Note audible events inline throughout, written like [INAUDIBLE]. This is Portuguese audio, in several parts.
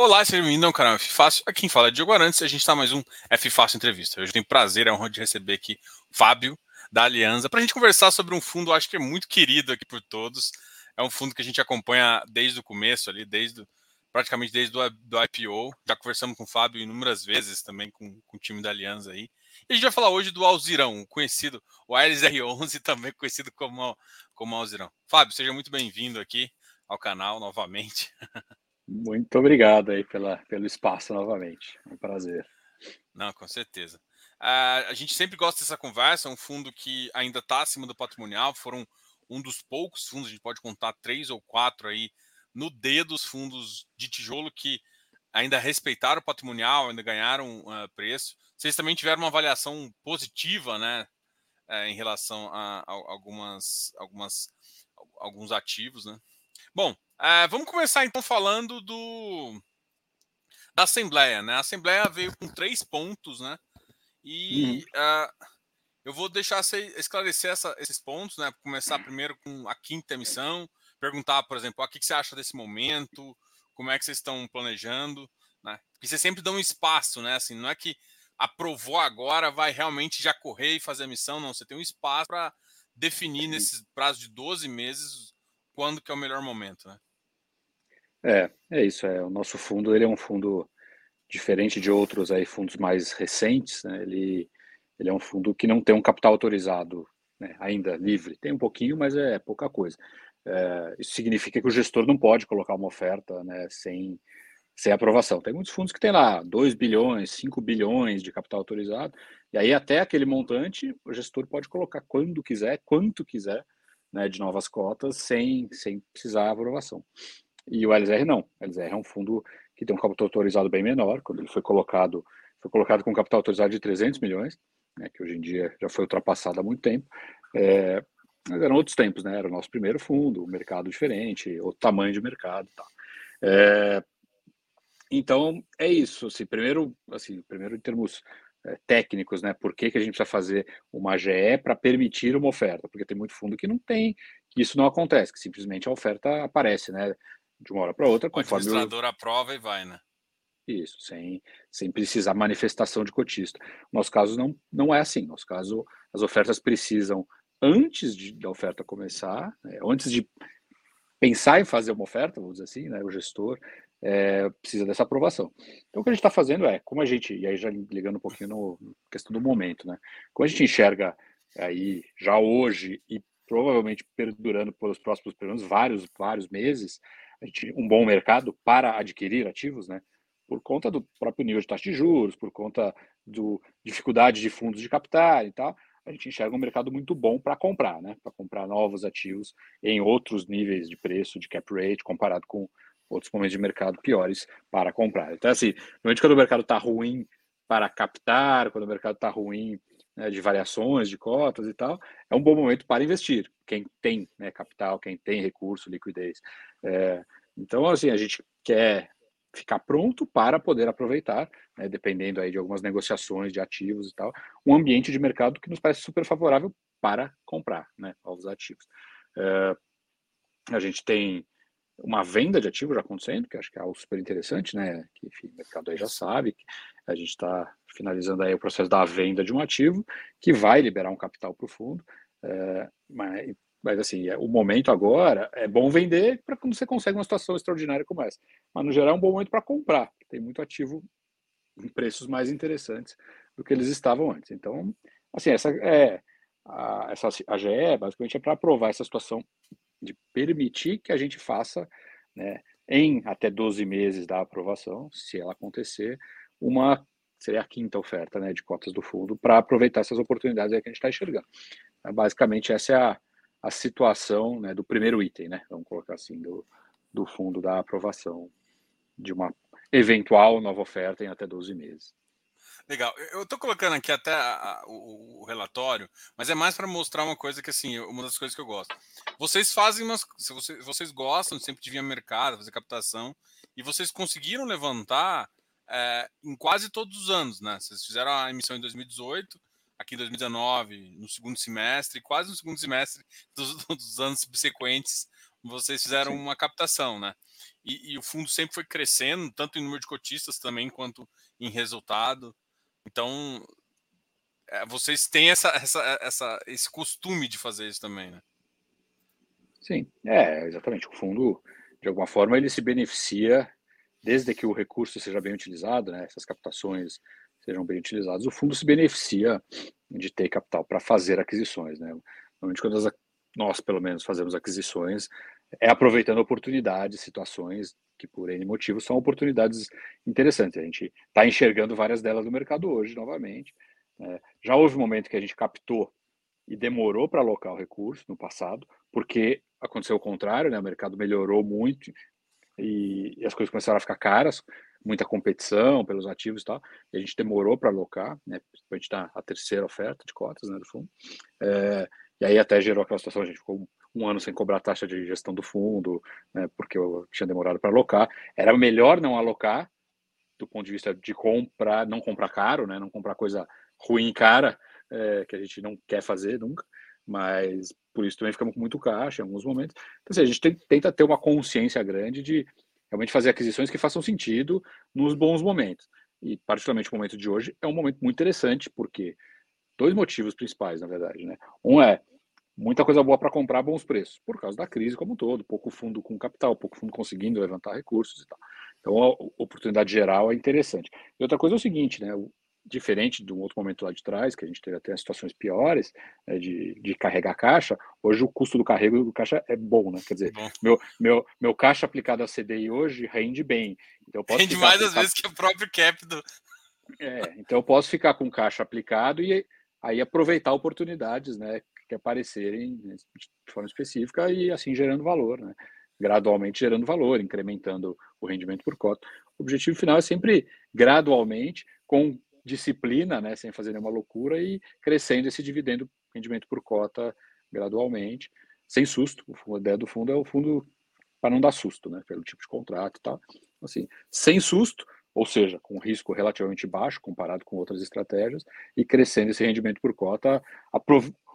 Olá, seja bem-vindo ao canal F Fácil. Aqui quem fala é Diogo Arantes e a gente está mais um F Fácil Entrevista. Hoje eu tenho prazer, é honra de receber aqui o Fábio, da Aliança, para a gente conversar sobre um fundo, acho que é muito querido aqui por todos. É um fundo que a gente acompanha desde o começo ali, desde praticamente desde o do IPO. Já conversamos com o Fábio inúmeras vezes também com, com o time da Aliança aí. E a gente vai falar hoje do Alzirão, conhecido, o Ares R11, [LAUGHS] também conhecido como, como Alzirão. Fábio, seja muito bem-vindo aqui ao canal novamente. [LAUGHS] Muito obrigado aí pela, pelo espaço novamente. É um prazer. Não, com certeza. Uh, a gente sempre gosta dessa conversa, é um fundo que ainda está acima do patrimonial, foram um dos poucos fundos, a gente pode contar três ou quatro aí no dedo dos fundos de tijolo que ainda respeitaram o patrimonial, ainda ganharam uh, preço. Vocês também tiveram uma avaliação positiva, né, uh, em relação a, a, algumas, algumas, alguns ativos, né? Bom, Uh, vamos começar então falando do da Assembleia, né? A Assembleia veio com três pontos, né? E uhum. uh, eu vou deixar você esclarecer essa, esses pontos, né? Começar primeiro com a quinta emissão, perguntar, por exemplo, o que, que você acha desse momento, como é que vocês estão planejando, né? Porque vocês sempre dão um espaço, né? Assim, não é que aprovou agora, vai realmente já correr e fazer a missão, não. Você tem um espaço para definir nesses prazo de 12 meses quando que é o melhor momento, né? É, é isso. É o nosso fundo. Ele é um fundo diferente de outros aí fundos mais recentes. Né? Ele ele é um fundo que não tem um capital autorizado né, ainda livre. Tem um pouquinho, mas é pouca coisa. É, isso significa que o gestor não pode colocar uma oferta né, sem, sem aprovação. Tem muitos fundos que têm lá 2 bilhões, 5 bilhões de capital autorizado, e aí até aquele montante o gestor pode colocar quando quiser, quanto quiser, né, de novas cotas, sem, sem precisar aprovação. E o LZR não. O LZR é um fundo que tem um capital autorizado bem menor. Quando ele foi colocado, foi colocado com um capital autorizado de 300 milhões, né, que hoje em dia já foi ultrapassado há muito tempo. É, mas eram outros tempos, né? Era o nosso primeiro fundo, um mercado diferente, outro tamanho de mercado, tá? É, então é isso. Assim, primeiro, assim, primeiro em termos técnicos, né? Por que, que a gente precisa fazer uma GE para permitir uma oferta? Porque tem muito fundo que não tem, que isso não acontece, que simplesmente a oferta aparece, né? de uma hora para outra. O administrador eu... aprova e vai, né? Isso, sem, sem precisar manifestação de cotista. No nosso caso, não, não é assim. No nosso caso, as ofertas precisam, antes de, da oferta começar, né, antes de pensar em fazer uma oferta, vamos dizer assim, né, o gestor é, precisa dessa aprovação. Então, o que a gente está fazendo é, como a gente, e aí já ligando um pouquinho no questão do momento, né, como a gente enxerga aí já hoje e provavelmente perdurando pelos próximos pelo menos vários, vários meses, gente, um bom mercado para adquirir ativos, né? Por conta do próprio nível de taxa de juros, por conta do dificuldade de fundos de capital e tal, a gente enxerga um mercado muito bom para comprar, né? Para comprar novos ativos em outros níveis de preço, de cap rate, comparado com outros momentos de mercado piores para comprar. Então, assim, normalmente quando o mercado está ruim para captar, quando o mercado está ruim né, de variações de cotas e tal, é um bom momento para investir. Quem tem né, capital, quem tem recurso, liquidez. É, então, assim, a gente quer ficar pronto para poder aproveitar, né, dependendo aí de algumas negociações de ativos e tal, um ambiente de mercado que nos parece super favorável para comprar né, novos ativos. É, a gente tem uma venda de ativos já acontecendo, que acho que é algo super interessante, né? Que enfim, o mercado aí já sabe. A gente está finalizando aí o processo da venda de um ativo que vai liberar um capital para o fundo. É, mas, mas assim, é, o momento agora é bom vender para quando você consegue uma situação extraordinária como essa. Mas no geral é um bom momento para comprar. Tem muito ativo em preços mais interessantes do que eles estavam antes. Então, assim, essa é a, essa AGE basicamente é para aprovar essa situação de permitir que a gente faça, né, em até 12 meses da aprovação, se ela acontecer, uma seria a quinta oferta né, de cotas do fundo para aproveitar essas oportunidades que a gente está enxergando. Então, basicamente, essa é a, a situação né, do primeiro item, né, vamos colocar assim, do, do fundo da aprovação de uma eventual nova oferta em até 12 meses. Legal. Eu estou colocando aqui até a, a, o, o, relatório, mas é mais para mostrar uma coisa que, assim, uma das coisas que eu gosto. Vocês fazem umas. Se vocês, vocês gostam sempre de vir ao mercado, fazer captação, e vocês conseguiram levantar é, em quase todos os anos, né? Vocês fizeram a emissão em 2018, aqui em 2019, no segundo semestre, quase no segundo semestre dos, [LAUGHS] dos anos subsequentes, vocês fizeram Sim. uma captação, né? e, e, o fundo sempre foi crescendo, tanto em número de cotistas também quanto em resultado. Então, é, vocês têm essa, essa, essa, esse costume de fazer isso também, né? Sim, é, exatamente. O fundo, de alguma forma, ele se beneficia, desde que o recurso seja bem utilizado, né, essas captações sejam bem utilizadas, o fundo se beneficia de ter capital para fazer aquisições. Né? Normalmente, quando as, nós, pelo menos, fazemos aquisições, é aproveitando oportunidades, situações que, por N motivos, são oportunidades interessantes. A gente está enxergando várias delas no mercado hoje, novamente. Né? Já houve um momento que a gente captou e demorou para alocar o recurso no passado, porque aconteceu o contrário, né? o mercado melhorou muito e, e as coisas começaram a ficar caras, muita competição pelos ativos e tal, e a gente demorou para alocar, né? principalmente na a terceira oferta de cotas né, do fundo. É, e aí até gerou aquela situação, a gente ficou um ano sem cobrar taxa de gestão do fundo, né, porque eu tinha demorado para alocar. Era melhor não alocar, do ponto de vista de comprar, não comprar caro, né, não comprar coisa ruim cara, é, que a gente não quer fazer nunca, mas por isso também ficamos com muito caixa em alguns momentos. Então, assim, a gente tem, tenta ter uma consciência grande de realmente fazer aquisições que façam sentido nos bons momentos. E, particularmente, o momento de hoje é um momento muito interessante, porque dois motivos principais, na verdade. Né? Um é muita coisa boa para comprar bons preços, por causa da crise como um todo, pouco fundo com capital, pouco fundo conseguindo levantar recursos e tal. Então, a oportunidade geral é interessante. E outra coisa é o seguinte, né? diferente de um outro momento lá de trás, que a gente teve até situações piores né, de, de carregar caixa, hoje o custo do carrego do caixa é bom, né? Quer dizer, meu, meu, meu caixa aplicado a CDI hoje rende bem. Então rende mais às vezes que o próprio cap do. É, então eu posso ficar com caixa aplicado e aí aproveitar oportunidades, né? Que aparecerem de forma específica e assim gerando valor, né? Gradualmente gerando valor, incrementando o rendimento por cota. O objetivo final é sempre gradualmente, com disciplina, né, sem fazer nenhuma loucura e crescendo esse dividendo rendimento por cota gradualmente, sem susto. A ideia do fundo é o fundo para não dar susto, né, pelo tipo de contrato e tal. Assim, sem susto, ou seja, com risco relativamente baixo comparado com outras estratégias e crescendo esse rendimento por cota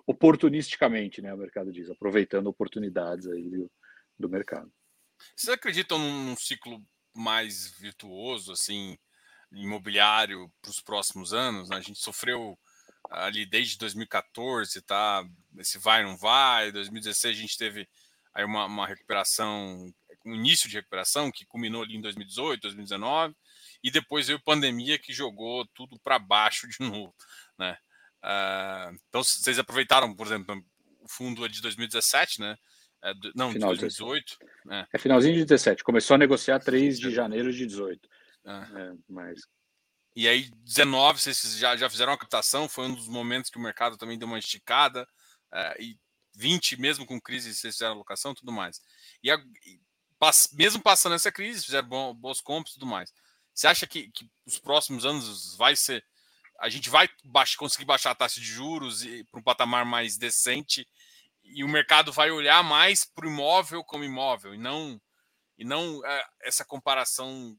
oportunisticamente, né, o mercado diz, aproveitando oportunidades aí do, do mercado. Vocês acreditam num ciclo mais virtuoso, assim, imobiliário para os próximos anos. Né? A gente sofreu ali desde 2014, tá? Esse vai não vai. 2016 a gente teve aí uma, uma recuperação, um início de recuperação que culminou ali em 2018, 2019 e depois veio pandemia que jogou tudo para baixo de [LAUGHS] novo, né? Uh, então vocês aproveitaram, por exemplo, o fundo de 2017, né? É, não, Final de 2018. Né? É finalzinho de 17. Começou a negociar 3 de janeiro de 18. Ah. É, mas... E aí, 19, vocês já, já fizeram uma captação, foi um dos momentos que o mercado também deu uma esticada, é, e 20, mesmo com crise, vocês fizeram alocação tudo mais. E, a, e pass, mesmo passando essa crise, fizeram bons compras e tudo mais. Você acha que, que os próximos anos vai ser. A gente vai baix, conseguir baixar a taxa de juros para um patamar mais decente e o mercado vai olhar mais para o imóvel como imóvel e não, e não é, essa comparação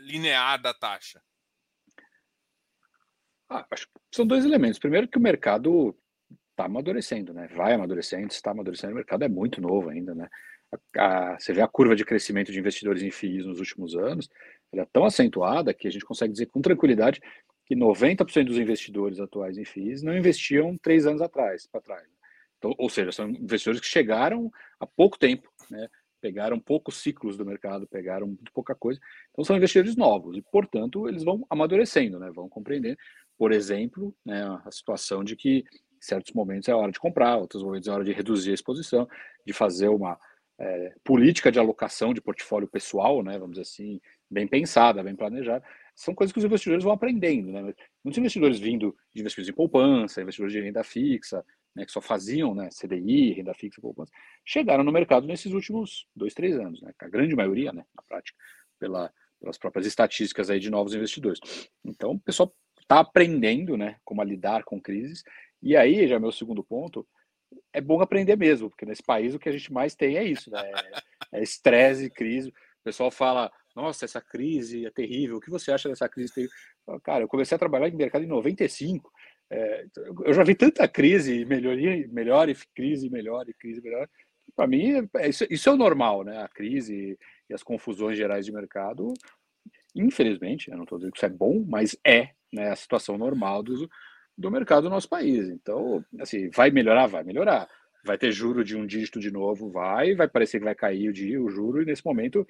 linear da taxa? Ah, acho que são dois elementos. Primeiro que o mercado está amadurecendo, né? Vai amadurecendo, está amadurecendo. O mercado é muito novo ainda, né? A, a, você vê a curva de crescimento de investidores em FIIs nos últimos anos, ela é tão acentuada que a gente consegue dizer com tranquilidade que 90% dos investidores atuais em FIIs não investiam três anos atrás, para trás. Então, ou seja, são investidores que chegaram há pouco tempo, né? pegaram poucos ciclos do mercado, pegaram muito pouca coisa. Então são investidores novos e, portanto, eles vão amadurecendo, né? vão compreender, por exemplo, né, a situação de que em certos momentos é hora de comprar, outros momentos é hora de reduzir a exposição, de fazer uma é, política de alocação de portfólio pessoal, né, vamos dizer assim, bem pensada, bem planejada. São coisas que os investidores vão aprendendo. Né? Muitos investidores vindo de investidores em poupança, investidores de renda fixa, né, que só faziam né, CDI, renda fixa, poupança, chegaram no mercado nesses últimos dois, três anos, né, a grande maioria, né, na prática, pela, pelas próprias estatísticas aí de novos investidores. Então, o pessoal está aprendendo né, como lidar com crises, e aí, já meu segundo ponto, é bom aprender mesmo, porque nesse país o que a gente mais tem é isso, né, é estresse, é crise, o pessoal fala, nossa, essa crise é terrível, o que você acha dessa crise? Cara, eu comecei a trabalhar em mercado em 95, é, eu já vi tanta crise, melhoria, melhor e crise, melhor e crise, melhor, para mim, é, isso, isso, é o normal, né? A crise e as confusões gerais de mercado, infelizmente, eu não estou dizendo que isso é bom, mas é né, a situação normal do, do mercado do nosso país. Então, assim, vai melhorar? Vai melhorar. Vai ter juro de um dígito de novo? Vai. Vai parecer que vai cair o, dia, o juro, e nesse momento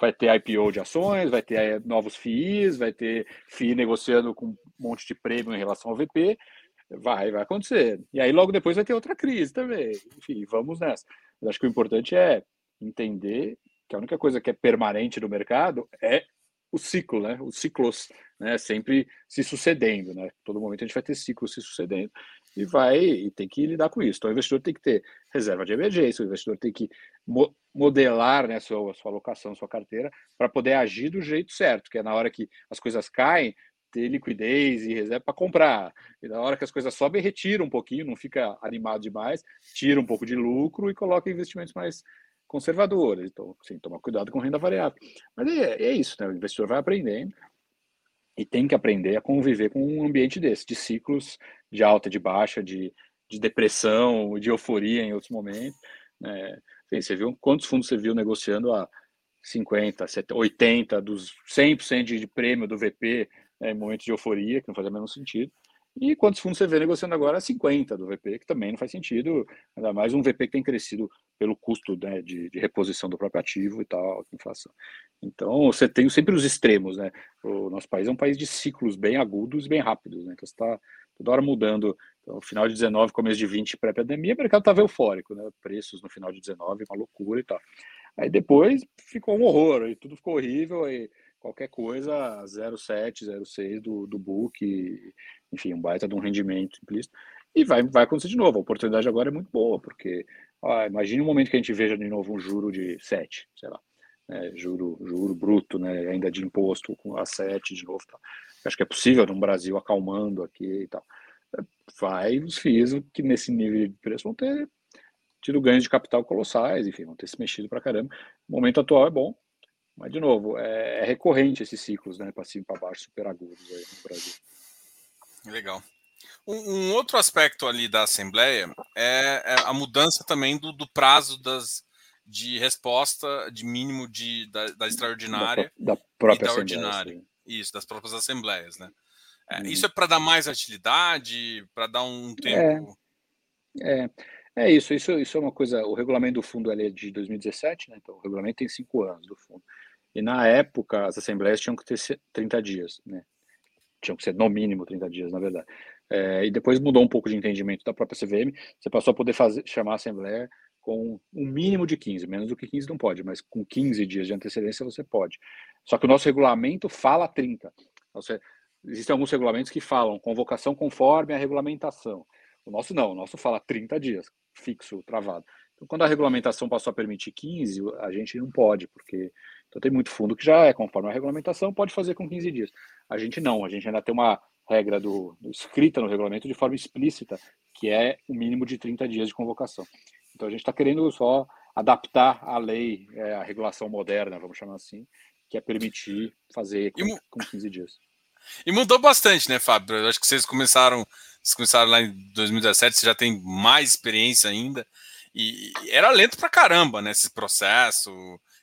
vai ter IPO de ações, vai ter eh, novos FIIs, vai ter FII negociando com um monte de prêmio em relação ao VP. Vai, vai acontecer. E aí logo depois vai ter outra crise também. Enfim, vamos nessa. Mas acho que o importante é entender que a única coisa que é permanente no mercado é o ciclo, né? Os ciclos, né? Sempre se sucedendo, né? Todo momento a gente vai ter ciclos se sucedendo e vai e tem que lidar com isso. Então o investidor tem que ter reserva de emergência, o investidor tem que mo modelar, né, sua, sua alocação, sua carteira para poder agir do jeito certo, que é na hora que as coisas caem, ter liquidez e reserva para comprar. E na hora que as coisas sobem, retira um pouquinho, não fica animado demais, tira um pouco de lucro e coloca investimentos mais conservadores. Então, sim, tomar cuidado com renda variável. Mas é, é isso, né? O investidor vai aprendendo e tem que aprender a conviver com um ambiente desse, de ciclos de alta, de baixa, de, de depressão, de euforia em outros momentos. Né? Sim, você viu quantos fundos você viu negociando a 50, 70, 80, dos 100% de, de prêmio do VP né, em momentos de euforia, que não fazia o mesmo sentido. E quantos fundos você vê negociando agora? 50 do VP, que também não faz sentido, ainda mais um VP que tem crescido pelo custo né, de, de, reposição do próprio ativo e tal, inflação. Então, você tem sempre os extremos, né? O nosso país é um país de ciclos bem agudos e bem rápidos, né? Então, você está toda hora mudando. Então, final de 19, começo de 20, pré-pandemia, o mercado estava eufórico, né? Preços no final de 19, uma loucura e tal. Aí depois ficou um horror, aí tudo ficou horrível, aí qualquer coisa 0,7, 0,6 do, do book, enfim, um baita de um rendimento implícito. E vai, vai acontecer de novo. A oportunidade agora é muito boa, porque ah, imagine um momento que a gente veja de novo um juro de 7, sei lá, né, juro, juro bruto, né, ainda de imposto com a 7 de novo. Tá. Acho que é possível no Brasil acalmando aqui e tal. Vai os FIIs que nesse nível de preço vão ter tido ganhos de capital colossais, enfim, vão ter se mexido para caramba. O momento atual é bom, mas, de novo, é, é recorrente esses ciclos, né? Para cima e para baixo, super agudos aí no Brasil. Legal. Um, um, outro aspecto ali da Assembleia é, é a mudança também do, do, prazo das, de resposta de mínimo de, da, da extraordinária da, da própria e da ordinária. Isso, das próprias assembleias, né? É, hum. Isso é para dar mais agilidade, para dar um tempo. É, é, é, isso, isso, isso é uma coisa. O regulamento do fundo é de 2017, né? Então o regulamento tem cinco anos do fundo. E na época, as assembleias tinham que ter 30 dias, né? Tinham que ser no mínimo 30 dias, na verdade. É, e depois mudou um pouco de entendimento da própria CVM. Você passou a poder fazer, chamar a assembleia com um mínimo de 15, menos do que 15 não pode, mas com 15 dias de antecedência você pode. Só que o nosso regulamento fala 30. Você, existem alguns regulamentos que falam convocação conforme a regulamentação. O nosso não, o nosso fala 30 dias, fixo, travado. Então, quando a regulamentação passou a permitir 15, a gente não pode, porque então tem muito fundo que já é conforme a regulamentação, pode fazer com 15 dias. A gente não, a gente ainda tem uma regra do, do escrita no regulamento de forma explícita, que é o mínimo de 30 dias de convocação. Então a gente está querendo só adaptar a lei, é, a regulação moderna, vamos chamar assim, que é permitir fazer com, com 15 dias. E mudou bastante, né, Fábio? Eu acho que vocês começaram, vocês começaram lá em 2017, você já tem mais experiência ainda. E era lento pra caramba, né? Esse processo.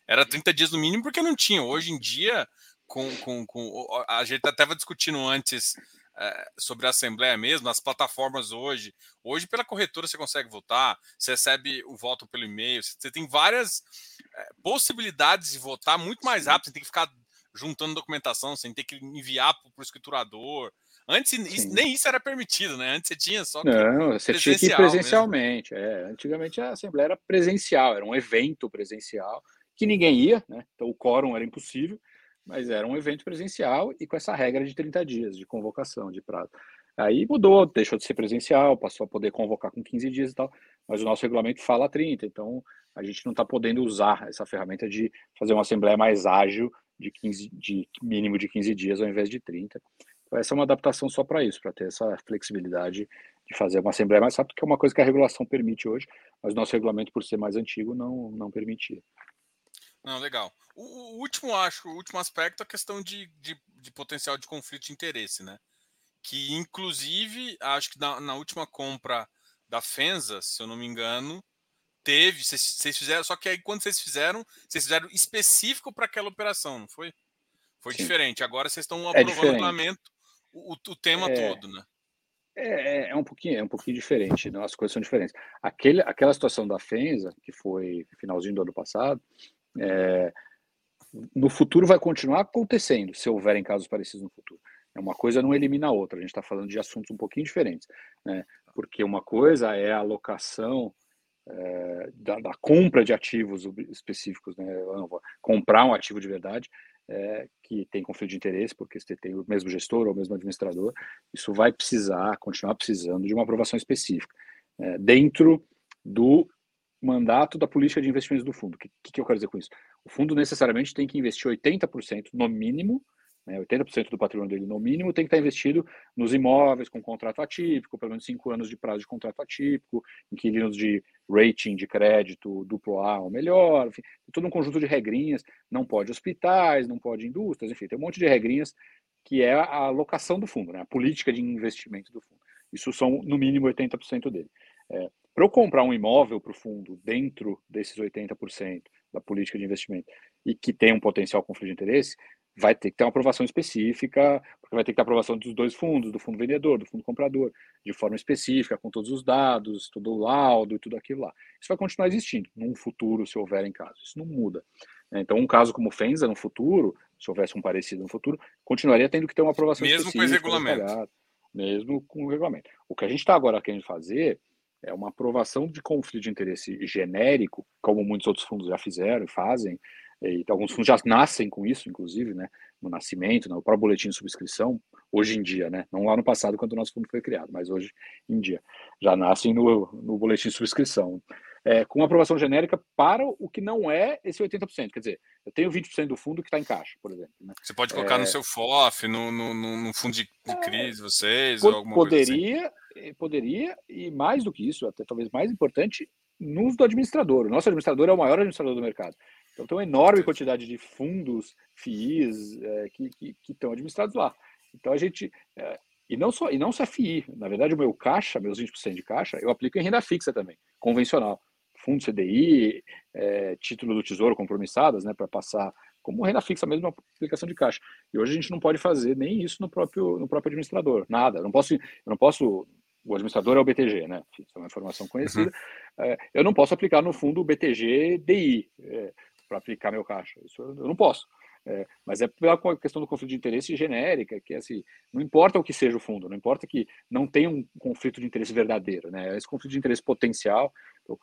Era 30 dias no mínimo porque não tinha. Hoje em dia, com, com, com a gente até estava discutindo antes sobre a Assembleia mesmo, as plataformas hoje. Hoje, pela corretora, você consegue votar, você recebe o voto pelo e-mail, você tem várias é, possibilidades de votar muito mais rápido, você tem que ficar juntando documentação, sem ter que enviar para o escriturador. Antes isso, nem isso era permitido, né? Antes você tinha só. Não, você tinha que ir presencialmente. É, antigamente a Assembleia era presencial, era um evento presencial que ninguém ia, né? Então o quórum era impossível, mas era um evento presencial e com essa regra de 30 dias de convocação, de prazo. Aí mudou, deixou de ser presencial, passou a poder convocar com 15 dias e tal, mas o nosso regulamento fala 30, então a gente não está podendo usar essa ferramenta de fazer uma assembleia mais ágil de 15, de mínimo de 15 dias ao invés de 30. Então, essa é uma adaptação só para isso, para ter essa flexibilidade de fazer uma assembleia mais rápida, que é uma coisa que a regulação permite hoje, mas o nosso regulamento, por ser mais antigo, não, não permitia. Não, legal. O, o último, acho, o último aspecto é a questão de, de, de, potencial de conflito de interesse, né? Que, inclusive, acho que na, na última compra da Fenza, se eu não me engano, Teve, vocês fizeram, só que aí quando vocês fizeram, vocês fizeram específico para aquela operação, não foi? Foi Sim. diferente. Agora vocês estão é aprovando é o regulamento, o, o tema é, todo, né? É, é, é, um pouquinho, é um pouquinho diferente, né? as coisas são diferentes. Aquele, aquela situação da Fenza, que foi finalzinho do ano passado, é, no futuro vai continuar acontecendo, se houverem casos parecidos no futuro. É uma coisa não elimina a outra. A gente está falando de assuntos um pouquinho diferentes, né? Porque uma coisa é a alocação é, da, da, compra de ativos específicos, né? comprar um ativo de verdade é, que tem conflito de interesse, porque você tem o mesmo gestor ou o mesmo administrador, isso vai precisar, continuar precisando de uma aprovação específica, é, dentro do mandato da política de investimentos do fundo. O que, que eu quero dizer com isso? O fundo necessariamente tem que investir 80% no mínimo né, 80% do patrimônio dele, no mínimo, tem que estar investido nos imóveis com contrato atípico, pelo menos 5 anos de prazo de contrato atípico, inquilinos de rating de crédito duplo A ou melhor, enfim, todo um conjunto de regrinhas. Não pode hospitais, não pode indústrias, enfim, tem um monte de regrinhas que é a alocação do fundo, né, a política de investimento do fundo. Isso são, no mínimo, 80% dele. É, para eu comprar um imóvel para o fundo dentro desses 80% da política de investimento e que tem um potencial conflito de interesse, vai ter que ter uma aprovação específica, porque vai ter que ter aprovação dos dois fundos, do fundo vendedor, do fundo comprador, de forma específica, com todos os dados, todo o laudo e tudo aquilo lá. Isso vai continuar existindo num futuro, se houver em caso. Isso não muda. Então, um caso como o Fenza no futuro, se houvesse um parecido no futuro, continuaria tendo que ter uma aprovação mesmo específica. Mesmo com esse regulamento. Mesmo com o regulamento. O que a gente está agora querendo fazer é uma aprovação de conflito de interesse genérico, como muitos outros fundos já fizeram e fazem, e alguns fundos já nascem com isso, inclusive, né, no nascimento, no próprio boletim de subscrição, hoje em dia, né, não lá no passado, quando o nosso fundo foi criado, mas hoje em dia, já nascem no, no boletim de subscrição, é, com aprovação genérica para o que não é esse 80%, quer dizer, eu tenho 20% do fundo que está em caixa, por exemplo. Né? Você pode colocar é, no seu FOF, no, no, no fundo de, de é, crise, vocês, pod, ou alguma poderia, coisa assim. Poderia, e mais do que isso, até talvez mais importante, no uso do administrador. O nosso administrador é o maior administrador do mercado. Então tem uma enorme quantidade de fundos, FIIs, é, que, que, que, estão administrados lá. Então a gente. É, e não só e não só FII, na verdade o meu caixa, meus 20% de caixa, eu aplico em renda fixa também, convencional. Fundo CDI, é, título do Tesouro compromissadas, né, para passar como renda fixa mesmo, uma aplicação de caixa. E hoje a gente não pode fazer nem isso no próprio, no próprio administrador, nada. Eu não posso, eu não posso o administrador é o BTG, né? Isso é uma informação conhecida. Uhum. É, eu não posso aplicar no fundo BTG DI. É, para aplicar meu caixa. Isso eu não posso. É, mas é pela questão do conflito de interesse genérica, que é assim, não importa o que seja o fundo, não importa que não tenha um conflito de interesse verdadeiro, né? Esse conflito de interesse potencial,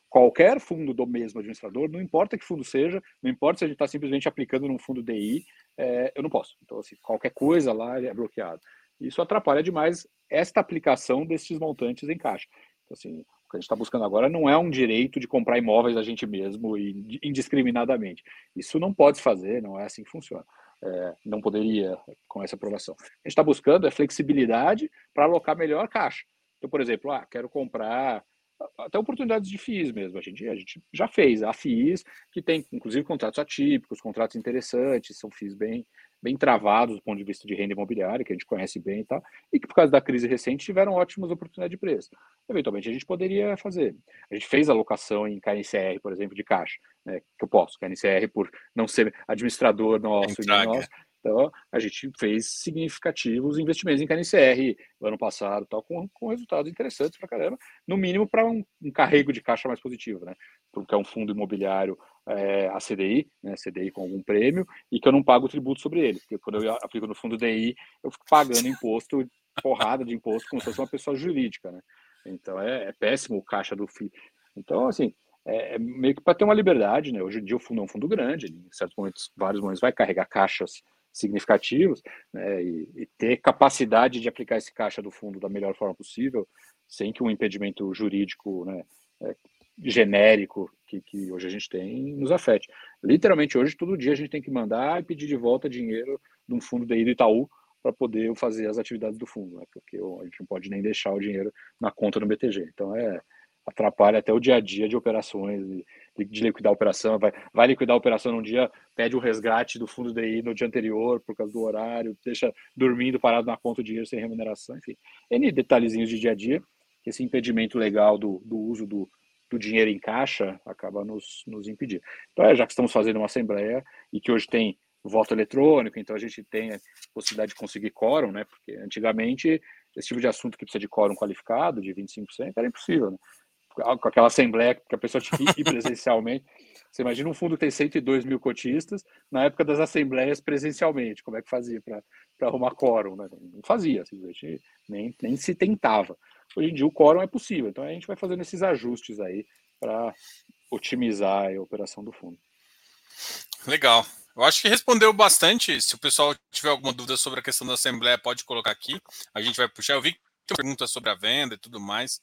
qualquer fundo do mesmo administrador, não importa que fundo seja, não importa se a gente está simplesmente aplicando num fundo DI, é, eu não posso. Então, assim, qualquer coisa lá é bloqueado. Isso atrapalha demais esta aplicação desses montantes em caixa. Então, assim, o que a gente está buscando agora não é um direito de comprar imóveis a gente mesmo indiscriminadamente. Isso não pode se fazer, não é assim que funciona. É, não poderia com essa aprovação. A gente está buscando é flexibilidade para alocar melhor caixa. Então, por exemplo, ah, quero comprar até oportunidades de FIIs mesmo. A gente, a gente já fez a FIIs, que tem inclusive contratos atípicos, contratos interessantes, são FIIs bem, bem travados do ponto de vista de renda imobiliária, que a gente conhece bem e tal, e que por causa da crise recente tiveram ótimas oportunidades de preço. Eventualmente a gente poderia fazer. A gente fez alocação em KNCR, por exemplo, de caixa, né, que eu posso, KNCR por não ser administrador nosso, nosso então, a gente fez significativos investimentos em KNCR no ano passado, tal, com, com resultados interessantes para caramba, no mínimo para um, um, carrego de caixa mais positivo, né? Porque é um fundo imobiliário é, a CDI, né, CDI com algum prêmio, e que eu não pago tributo sobre ele, porque quando eu aplico no fundo DI, eu fico pagando imposto, porrada de imposto, como se fosse uma pessoa jurídica, né? Então é, é péssimo o caixa do FII. Então, assim, é, é meio que para ter uma liberdade, né? Hoje em dia o fundo é um fundo grande, em certos momentos, vários momentos, vai carregar caixas significativos né, e, e, ter capacidade de aplicar esse caixa do fundo da melhor forma possível, sem que um impedimento jurídico né, é, genérico que, que, hoje a gente tem nos afete. Literalmente, hoje, todo dia a gente tem que mandar e pedir de volta dinheiro de um fundo daí do Itaú para poder fazer as atividades do fundo, né, porque a gente não pode nem deixar o dinheiro na conta do BTG. Então, é, atrapalha até o dia a dia de operações, de, de liquidar a operação. Vai, vai liquidar a operação num dia, pede o resgate do fundo DI no dia anterior por causa do horário, deixa dormindo parado na conta o dinheiro sem remuneração, enfim. N detalhezinhos de dia a dia, esse impedimento legal do, do uso do, do dinheiro em caixa acaba nos, nos impedir. Então, é, já que estamos fazendo uma assembleia e que hoje tem voto eletrônico, então a gente tem a possibilidade de conseguir quórum, né? Porque antigamente esse tipo de assunto que precisa de quórum qualificado, de 25%, era impossível, né? Com aquela assembleia que a pessoa tinha que ir presencialmente. [LAUGHS] Você imagina um fundo que tem 102 mil cotistas, na época das assembleias presencialmente, como é que fazia para arrumar quórum? Né? Não fazia, simplesmente nem, nem se tentava. Hoje em dia o quórum é possível, então a gente vai fazendo esses ajustes aí para otimizar a operação do fundo. Legal. Eu acho que respondeu bastante. Se o pessoal tiver alguma dúvida sobre a questão da Assembleia, pode colocar aqui. A gente vai puxar. Eu vi que tem perguntas sobre a venda e tudo mais.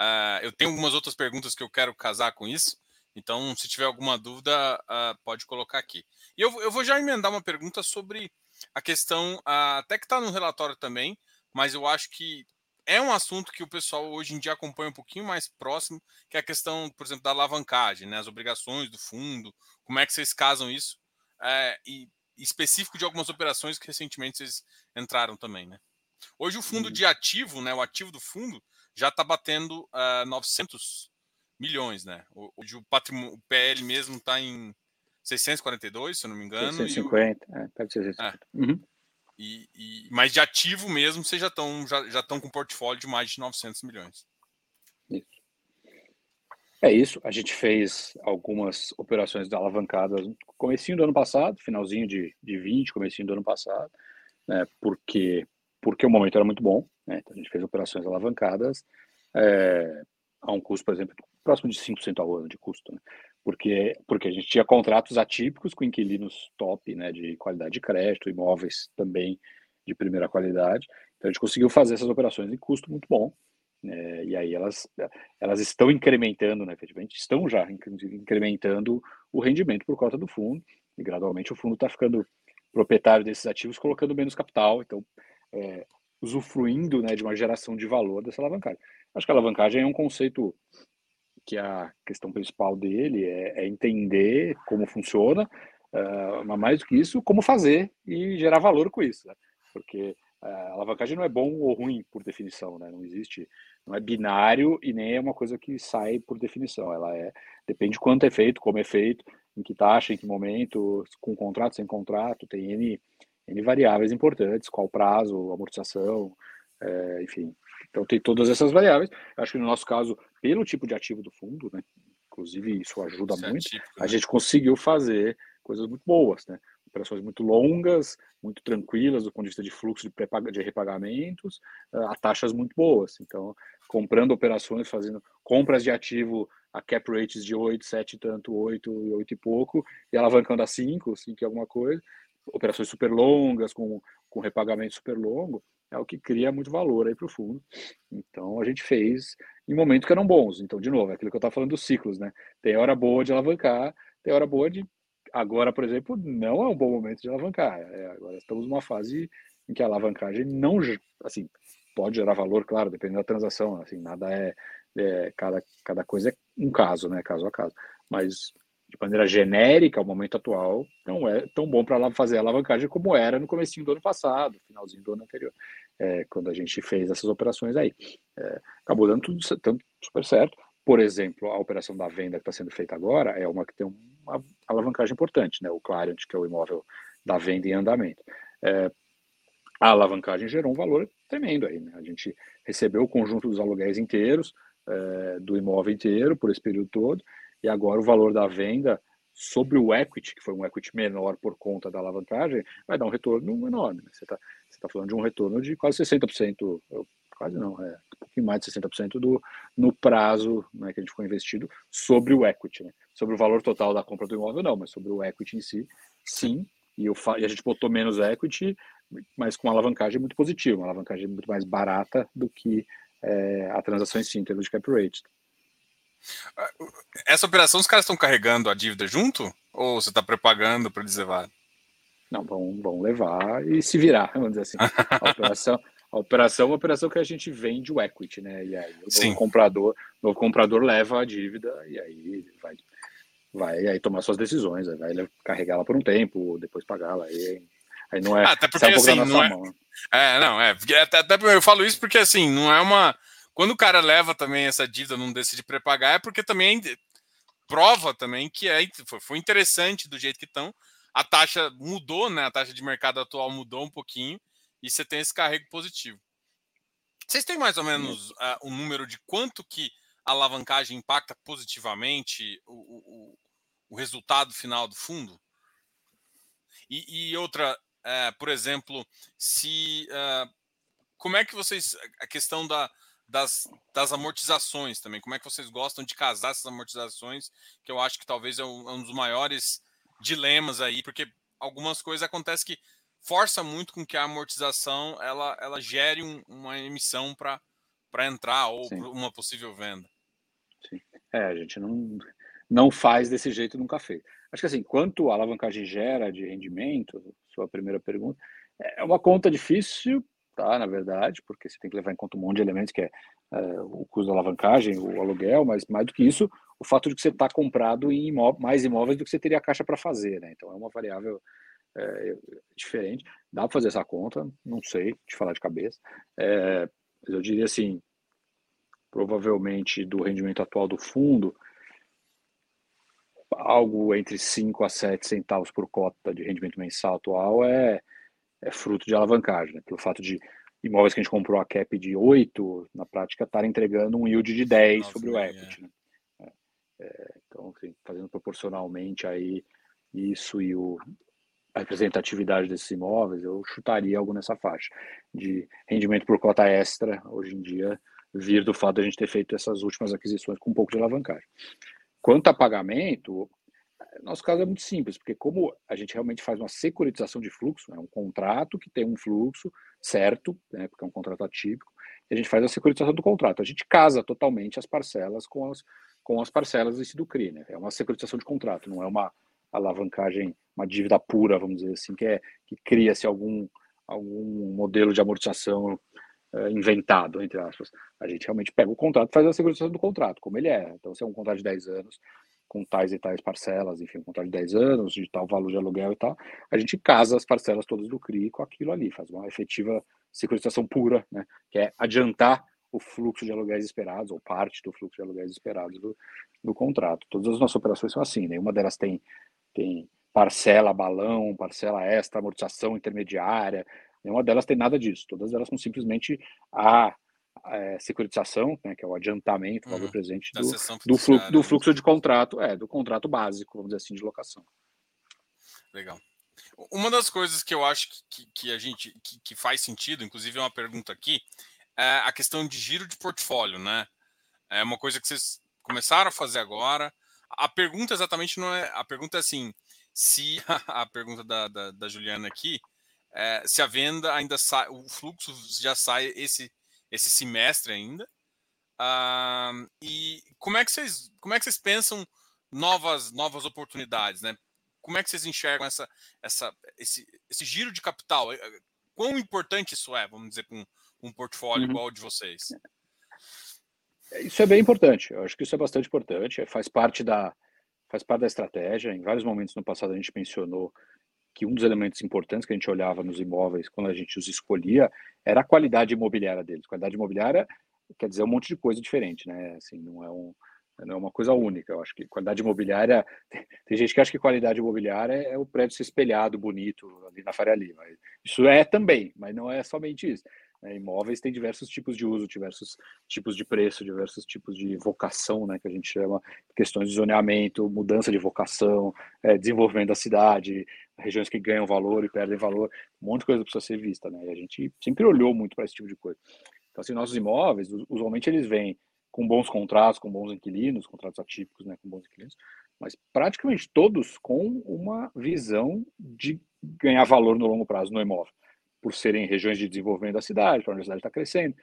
Uh, eu tenho algumas outras perguntas que eu quero casar com isso. Então, se tiver alguma dúvida, uh, pode colocar aqui. E eu, eu, vou já emendar uma pergunta sobre a questão, uh, até que está no relatório também, mas eu acho que é um assunto que o pessoal hoje em dia acompanha um pouquinho mais próximo, que é a questão, por exemplo, da alavancagem, né, as obrigações do fundo, como é que vocês casam isso, é, e específico de algumas operações que recentemente vocês entraram também, né? Hoje o fundo uhum. de ativo, né, o ativo do fundo, já está batendo uh, 900 milhões, né? Hoje o, patrimônio, o PL mesmo está em 642, se eu não me engano. 650, o... é, tá de 650. É. Uhum. E, e, mas de ativo mesmo, vocês já estão já, já com portfólio de mais de 900 milhões. Isso. É isso. A gente fez algumas operações de alavancadas no comecinho do ano passado, finalzinho de, de 20, comecinho do ano passado, né, porque, porque o momento era muito bom. Né, então a gente fez operações alavancadas é, a um custo, por exemplo, próximo de 5% ao ano de custo. Né, porque, porque a gente tinha contratos atípicos com inquilinos top, né, de qualidade de crédito, imóveis também de primeira qualidade. Então a gente conseguiu fazer essas operações em custo muito bom. Né, e aí elas, elas estão incrementando, né, efetivamente, estão já incrementando o rendimento por conta do fundo, e gradualmente o fundo está ficando proprietário desses ativos, colocando menos capital, então é, usufruindo né, de uma geração de valor dessa alavancagem. Acho que a alavancagem é um conceito que a questão principal dele é, é entender como funciona, uh, mas mais do que isso, como fazer e gerar valor com isso, né? porque uh, a alavancagem não é bom ou ruim por definição, né? não existe, não é binário e nem é uma coisa que sai por definição, ela é, depende de quanto é feito, como é feito, em que taxa, em que momento, com contrato, sem contrato, tem N, N variáveis importantes, qual prazo, amortização, é, enfim, então tem todas essas variáveis. Acho que no nosso caso, pelo tipo de ativo do fundo, né? Inclusive isso ajuda isso é muito. É típico, né? A gente conseguiu fazer coisas muito boas, né? Operações muito longas, muito tranquilas do ponto de vista de fluxo de, de repagamentos, a taxas muito boas. Então, comprando operações, fazendo compras de ativo a cap rates de 8, 7 tanto, 8 e 8 e pouco, e alavancando a 5, 5 e alguma coisa, operações super longas, com, com repagamento super longo, é o que cria muito valor aí para o fundo. Então a gente fez em momentos que eram bons. Então, de novo, é aquilo que eu estava falando dos ciclos, né? Tem hora boa de alavancar, tem hora boa de. Agora, por exemplo, não é um bom momento de alavancar. É, agora estamos numa fase em que a alavancagem não. Assim, pode gerar valor, claro, dependendo da transação. Assim, nada é. é cada, cada coisa é um caso, né? Caso a caso. Mas de maneira genérica, o momento atual não é tão bom para fazer a alavancagem como era no começo do ano passado, finalzinho do ano anterior, é, quando a gente fez essas operações aí. É, acabou dando tudo, super certo. Por exemplo, a operação da venda que está sendo feita agora é uma que tem uma alavancagem importante, né? o Clarion, que é o imóvel da venda em andamento. É, a alavancagem gerou um valor tremendo aí. Né? A gente recebeu o conjunto dos aluguéis inteiros, é, do imóvel inteiro, por esse período todo, e agora o valor da venda sobre o equity, que foi um equity menor por conta da alavancagem, vai dar um retorno enorme. Né? Você está tá falando de um retorno de quase 60%, quase não, é um pouquinho mais de 60% do, no prazo né, que a gente ficou investido sobre o equity. Né? Sobre o valor total da compra do imóvel, não, mas sobre o equity em si, sim. E, eu, e a gente botou menos equity, mas com uma alavancagem muito positiva, uma alavancagem muito mais barata do que é, a transação em si, em termos de cap rate. Essa operação, os caras estão carregando a dívida junto? Ou você está prepagando para eles levar? Não, vão, vão levar e se virar, vamos dizer assim. A operação, a operação é uma operação que a gente vende o equity, né? E aí o novo comprador, novo comprador leva a dívida e aí vai, vai aí tomar suas decisões, vai carregar ela por um tempo, depois pagá-la. Aí, aí não é. Ah, até porque assim, não é, mão. É, não, é. Até, até eu falo isso porque assim, não é uma quando o cara leva também essa dívida, não decide prepagar, é porque também prova também que é, foi interessante do jeito que estão. A taxa mudou, né? A taxa de mercado atual mudou um pouquinho e você tem esse carrego positivo. Vocês têm mais ou menos uh, um número de quanto que a alavancagem impacta positivamente o, o, o resultado final do fundo? E, e outra, uh, por exemplo, se uh, como é que vocês a questão da, das, das amortizações também, como é que vocês gostam de casar essas amortizações, que eu acho que talvez é um, é um dos maiores dilemas aí, porque algumas coisas acontecem que força muito com que a amortização ela, ela gere um, uma emissão para entrar ou uma possível venda. Sim. É, a gente não, não faz desse jeito, nunca fez. Acho que assim, quanto a alavancagem gera de rendimento, sua primeira pergunta, é uma conta difícil, tá, na verdade, porque você tem que levar em conta um monte de elementos, que é, é o custo da alavancagem, o aluguel, mas mais do que isso, o fato de que você está comprado em imó mais imóveis do que você teria caixa para fazer, né? Então é uma variável é, diferente. Dá para fazer essa conta, não sei, te falar de cabeça. É, mas eu diria assim, provavelmente do rendimento atual do fundo, algo entre 5 a 7 centavos por cota de rendimento mensal atual é, é fruto de alavancagem, né? pelo fato de imóveis que a gente comprou a cap de 8, na prática, estar entregando um yield de 10 Nossa, sobre o equity. É. Né? É, é, então, assim, fazendo proporcionalmente aí isso e o, a representatividade desses imóveis, eu chutaria algo nessa faixa de rendimento por cota extra, hoje em dia, vir do fato de a gente ter feito essas últimas aquisições com um pouco de alavancagem. Quanto a pagamento, nosso caso é muito simples, porque como a gente realmente faz uma securitização de fluxo, é um contrato que tem um fluxo certo, né, porque é um contrato atípico, a gente faz a securitização do contrato. A gente casa totalmente as parcelas com as, com as parcelas desse do CRI, né? É uma securitização de contrato, não é uma alavancagem, uma dívida pura, vamos dizer assim, que, é, que cria-se algum, algum modelo de amortização uh, inventado, entre aspas. A gente realmente pega o contrato faz a segurança do contrato, como ele é. Então, se é um contrato de 10 anos, com tais e tais parcelas, enfim, contrato de 10 anos, de tal valor de aluguel e tal, a gente casa as parcelas todas do CRI com aquilo ali, faz uma efetiva securitização pura, né, que é adiantar o fluxo de aluguéis esperados, ou parte do fluxo de aluguéis esperados do, do contrato. Todas as nossas operações são assim, nenhuma delas tem tem parcela balão, parcela extra, amortização intermediária, nenhuma delas tem nada disso. Todas elas são simplesmente a, a securitização, né, que é o adiantamento, o valor uhum. presente do, do, fluxo, do né? fluxo de contrato, é, do contrato básico, vamos dizer assim, de locação. Legal. Uma das coisas que eu acho que, que a gente que, que, faz sentido, inclusive é uma pergunta aqui, é a questão de giro de portfólio, né? É uma coisa que vocês começaram a fazer agora, a pergunta exatamente não é. A pergunta é assim: se [LAUGHS] a pergunta da, da, da Juliana aqui, é, se a venda ainda sai, o fluxo já sai esse, esse semestre ainda. Uh, e como é que vocês como é que vocês pensam novas novas oportunidades, né? Como é que vocês enxergam essa, essa esse, esse giro de capital? Quão importante isso é, vamos dizer, com um, um portfólio uhum. igual o de vocês? Isso é bem importante. Eu acho que isso é bastante importante. É, faz parte da faz parte da estratégia. Em vários momentos no passado a gente mencionou que um dos elementos importantes que a gente olhava nos imóveis quando a gente os escolhia era a qualidade imobiliária deles. Qualidade imobiliária quer dizer um monte de coisa diferente, né? Assim, não é um não é uma coisa única. Eu acho que qualidade imobiliária [LAUGHS] tem, gente que acha que qualidade imobiliária é o prédio ser espelhado bonito ali na Faria Lima. Isso é também, mas não é somente isso. Né? Imóveis têm diversos tipos de uso, diversos tipos de preço, diversos tipos de vocação, né, que a gente chama, questões de zoneamento, mudança de vocação, é, desenvolvimento da cidade, regiões que ganham valor e perdem valor, um monte de coisa precisa ser vista, né? E a gente sempre olhou muito para esse tipo de coisa. Então, assim, nossos imóveis, usualmente eles vêm com bons contratos, com bons inquilinos, contratos atípicos, né, com bons inquilinos, mas praticamente todos com uma visão de ganhar valor no longo prazo no imóvel por serem regiões de desenvolvimento da cidade, para a universidade está crescendo,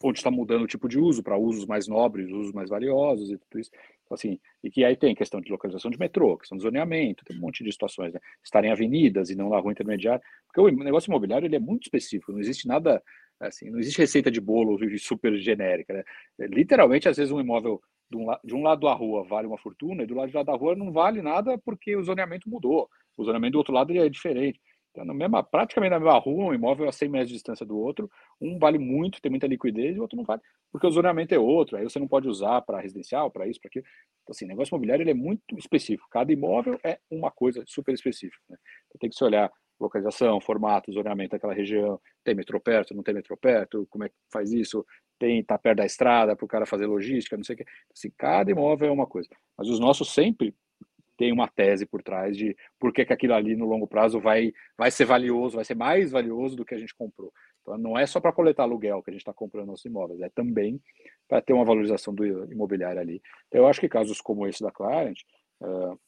onde está mudando o tipo de uso para usos mais nobres, usos mais valiosos e tudo isso. Então, assim, e que aí tem questão de localização de metrô, questão de zoneamento, tem um monte de situações, né? Estarem avenidas e não na rua intermediária, porque o negócio imobiliário ele é muito específico, não existe nada, assim, não existe receita de bolo [LAUGHS] super genérica, né? Literalmente, às vezes um imóvel de um, de um lado da rua vale uma fortuna e do lado de lá da rua não vale nada porque o zoneamento mudou, o zoneamento do outro lado é diferente. Tá na mesma, praticamente na mesma rua, um imóvel a 100 metros de distância do outro, um vale muito, tem muita liquidez, e o outro não vale, porque o zoneamento é outro, aí você não pode usar para residencial, para isso, para aquilo. Então, assim, negócio imobiliário ele é muito específico, cada imóvel é uma coisa super específica. Né? Então, tem que se olhar localização, formato, zoneamento daquela região, tem metrô perto, não tem metrô perto, como é que faz isso, tem tá perto da estrada para o cara fazer logística, não sei o que. Assim, cada imóvel é uma coisa. Mas os nossos sempre tem uma tese por trás de por que, que aquilo ali no longo prazo vai, vai ser valioso, vai ser mais valioso do que a gente comprou. Então não é só para coletar aluguel que a gente está comprando nossos imóveis, é também para ter uma valorização do imobiliário ali. Então, eu acho que casos como esse da Client, uh,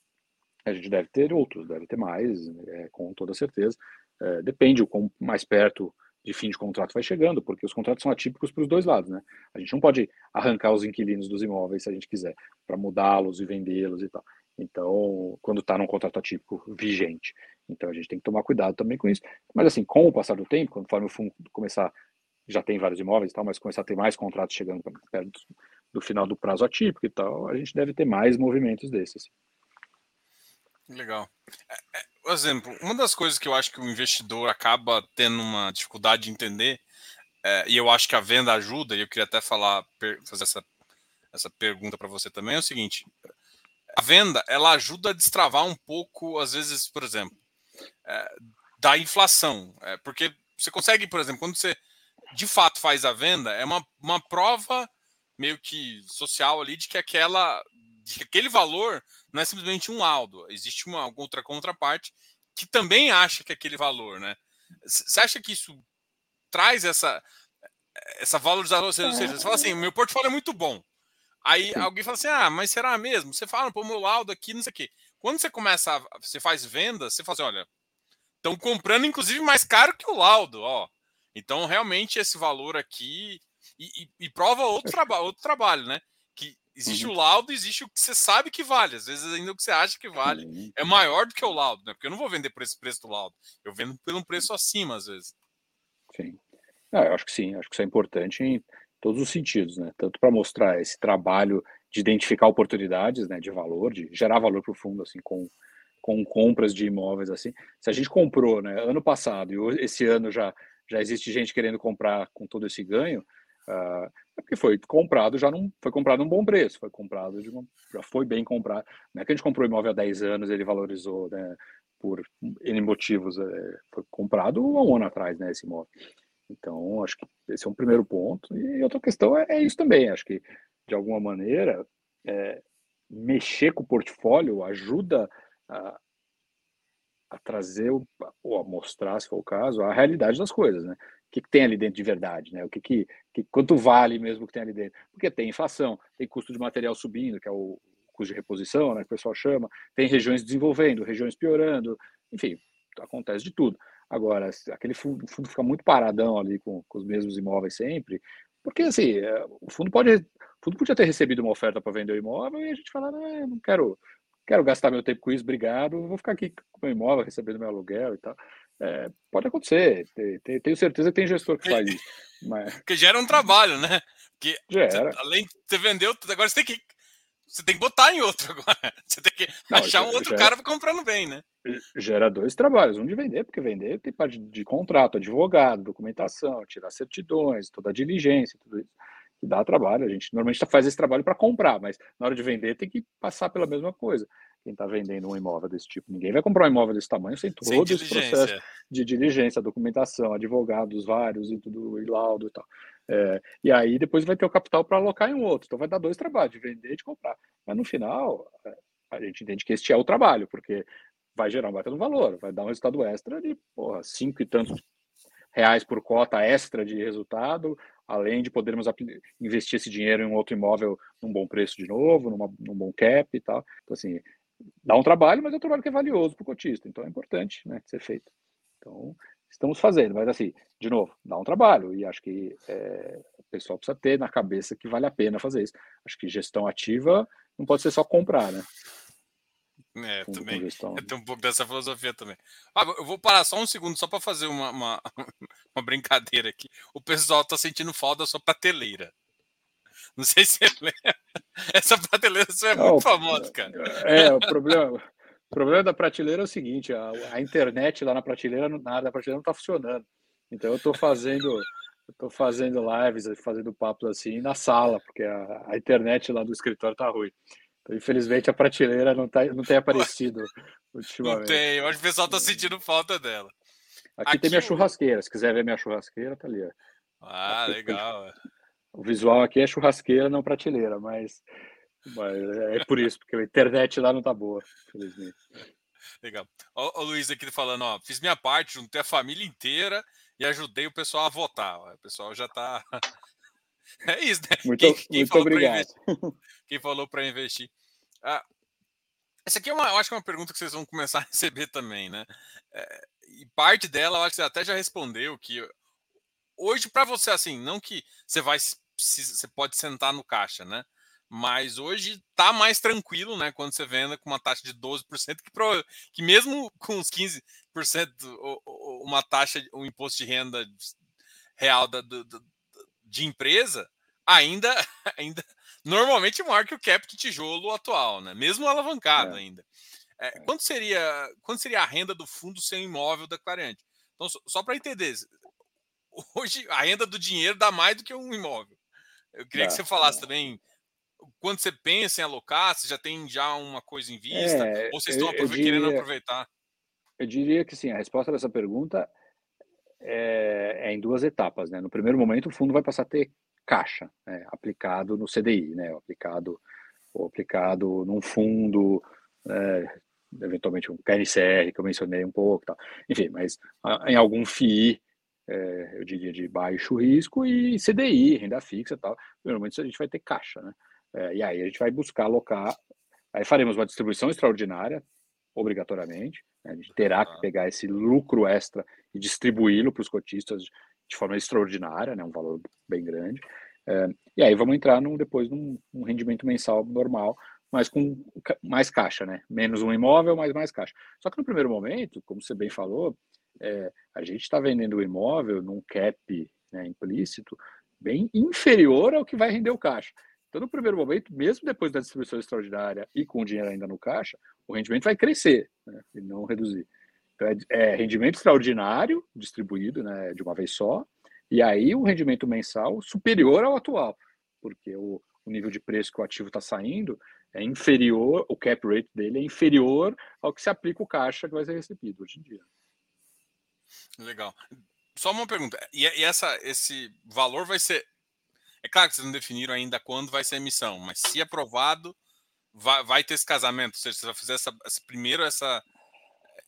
a gente deve ter outros, deve ter mais, é, com toda certeza. É, depende o quão mais perto de fim de contrato vai chegando, porque os contratos são atípicos para os dois lados, né? A gente não pode arrancar os inquilinos dos imóveis se a gente quiser, para mudá-los e vendê-los e tal. Então, quando está num contrato atípico vigente. Então, a gente tem que tomar cuidado também com isso. Mas, assim, com o passar do tempo, conforme o fundo começar, já tem vários imóveis e tal, mas começar a ter mais contratos chegando perto do final do prazo atípico e tal, a gente deve ter mais movimentos desses. Legal. É, é, por exemplo, uma das coisas que eu acho que o investidor acaba tendo uma dificuldade de entender, é, e eu acho que a venda ajuda, e eu queria até falar, fazer essa, essa pergunta para você também, é o seguinte: a venda ela ajuda a destravar um pouco, às vezes, por exemplo, é, da inflação. É, porque você consegue, por exemplo, quando você de fato faz a venda, é uma, uma prova meio que social ali de que aquela de que aquele valor não é simplesmente um laudo, existe uma outra contraparte que também acha que aquele valor, né? Você acha que isso traz essa essa valorização? Ou seja, você fala assim, meu portfólio é muito bom. Aí Sim. alguém fala assim: ah, mas será mesmo? Você fala, pô, meu laudo aqui, não sei o quê. Quando você começa, a, você faz venda, você fala assim: olha, estão comprando inclusive mais caro que o laudo, ó. Então, realmente, esse valor aqui. E, e, e prova outro, traba outro trabalho, né? Que existe uhum. o laudo, existe o que você sabe que vale. Às vezes, ainda o que você acha que vale uhum. é maior do que o laudo, né? Porque eu não vou vender por esse preço do laudo. Eu vendo pelo um preço acima, às vezes. Sim. Ah, eu acho que sim, acho que isso é importante todos os sentidos, né? Tanto para mostrar esse trabalho de identificar oportunidades, né, de valor, de gerar valor para o fundo, assim, com, com compras de imóveis, assim. Se a gente comprou, né, ano passado e esse ano já já existe gente querendo comprar com todo esse ganho, uh, é porque foi comprado já não foi comprado num bom preço, foi comprado uma, já foi bem comprado. Não é que a gente comprou imóvel há 10 anos, ele valorizou, né, por N motivos, é, foi comprado há um ano atrás, né, esse imóvel. Então, acho que esse é um primeiro ponto. E outra questão é, é isso também. Acho que, de alguma maneira, é, mexer com o portfólio ajuda a, a trazer, ou a mostrar, se for o caso, a realidade das coisas, né? O que, que tem ali dentro de verdade, né? O que, que, que quanto vale mesmo que tem ali dentro? Porque tem inflação, tem custo de material subindo, que é o custo de reposição, né? Que o pessoal chama, tem regiões desenvolvendo, regiões piorando, enfim, acontece de tudo. Agora, aquele fundo, fundo fica muito paradão ali com, com, os mesmos imóveis sempre, porque assim, é, o fundo pode, o fundo podia ter recebido uma oferta para vender o imóvel e a gente falar, ah, não quero, quero gastar meu tempo com isso, obrigado, vou ficar aqui com o meu imóvel, recebendo meu aluguel e tal. É, pode acontecer, tenho certeza que tem gestor que faz isso. Mas... [LAUGHS] Que gera um trabalho, né? Que gera. além de você vendeu, agora você tem que você tem que botar em outro [LAUGHS] agora. Você tem que não, achar um outro cara comprando bem, né? Gera dois trabalhos. Um de vender, porque vender tem parte de contrato, advogado, documentação, tirar certidões, toda a diligência, tudo isso. Que dá trabalho. A gente normalmente faz esse trabalho para comprar, mas na hora de vender tem que passar pela mesma coisa. Quem está vendendo um imóvel desse tipo, ninguém vai comprar um imóvel desse tamanho sem todo sem esse processo de diligência, documentação, advogados vários e tudo, e laudo e tal. É, e aí depois vai ter o capital para alocar em um outro. Então vai dar dois trabalhos, de vender e de comprar. Mas no final, a gente entende que este é o trabalho, porque vai gerar um baita no valor, vai dar um resultado extra de porra, cinco e tantos reais por cota extra de resultado, além de podermos investir esse dinheiro em um outro imóvel num bom preço de novo, numa, num bom cap e tal. Então, assim, dá um trabalho, mas é um trabalho que é valioso para o cotista, então é importante né, ser feito. Então, estamos fazendo, mas assim, de novo, dá um trabalho e acho que é, o pessoal precisa ter na cabeça que vale a pena fazer isso. Acho que gestão ativa não pode ser só comprar, né? É, também. Eu tenho um pouco dessa filosofia também. Ah, eu vou parar só um segundo só para fazer uma, uma, [LAUGHS] uma, brincadeira aqui. O pessoal tá sentindo falta da sua prateleira. Não sei se você [LAUGHS] lembra. Essa prateleira é muito famosa, cara. É, o problema. O problema da prateleira é o seguinte: a, a internet lá na prateleira, nada, a prateleira não está funcionando. Então eu estou fazendo, estou fazendo lives, fazendo papos assim na sala, porque a, a internet lá do escritório está ruim. Infelizmente a prateleira não, tá, não tem [LAUGHS] aparecido ultimamente. Não tem, eu acho que o pessoal está sentindo falta dela. Aqui, Aqui tem minha churrasqueira, se quiser ver minha churrasqueira, tá ali. Ah, aqui, legal. O visual aqui é churrasqueira, não prateleira, mas mas é por isso, porque a internet lá não tá boa, felizmente. Legal. O, o Luiz aqui falando, ó, fiz minha parte, juntei a família inteira e ajudei o pessoal a votar. O pessoal já tá. [LAUGHS] É isso, né? Muito, quem, quem muito obrigado. Quem falou para investir. Ah, essa aqui é uma, eu acho que é uma pergunta que vocês vão começar a receber também, né? É, e parte dela, eu acho que você até já respondeu que hoje para você assim, não que você vai você pode sentar no caixa, né? Mas hoje tá mais tranquilo, né? Quando você venda com uma taxa de 12%, que, pro, que mesmo com os 15%, uma taxa, um imposto de renda real da, do, de empresa, ainda, [LAUGHS] ainda normalmente marca o cap de tijolo atual, né? Mesmo alavancado é. ainda. É, é. quanto, seria, quanto seria a renda do fundo sem imóvel da Clariante? Então, só, só para entender, [LAUGHS] hoje a renda do dinheiro dá mais do que um imóvel. Eu queria é, que você falasse também quando você pensa em alocar, você já tem já uma coisa em vista? É, ou vocês estão eu, eu diria, querendo aproveitar? Eu diria que sim, a resposta dessa pergunta é, é, em duas etapas. Né? No primeiro momento, o fundo vai passar a ter caixa né? aplicado no CDI, né? aplicado, ou aplicado num fundo, é, eventualmente um KNCR, que eu mencionei um pouco. Tal. Enfim, mas em algum FII, é, eu diria de baixo risco, e CDI, renda fixa tal. Normalmente a gente vai ter caixa. Né? É, e aí a gente vai buscar alocar, aí faremos uma distribuição extraordinária, obrigatoriamente, né? a gente terá que pegar esse lucro extra e distribuí-lo para os cotistas de forma extraordinária, né? um valor bem grande. É, e aí vamos entrar num, depois num, num, rendimento mensal normal, mas com mais caixa, né? Menos um imóvel, mas mais caixa. Só que no primeiro momento, como você bem falou, é, a gente está vendendo o imóvel num cap né, implícito bem inferior ao que vai render o caixa. Então, no primeiro momento, mesmo depois da distribuição extraordinária e com o dinheiro ainda no caixa, o rendimento vai crescer né, e não reduzir. Então, é, é, rendimento extraordinário distribuído né, de uma vez só, e aí o rendimento mensal superior ao atual, porque o, o nível de preço que o ativo está saindo é inferior, o cap rate dele é inferior ao que se aplica o caixa que vai ser recebido hoje em dia. Legal. Só uma pergunta. E essa, esse valor vai ser é claro que vocês não definiram ainda quando vai ser a emissão, mas se aprovado, vai, vai ter esse casamento. Ou seja, você vai fazer essa, essa primeiro essa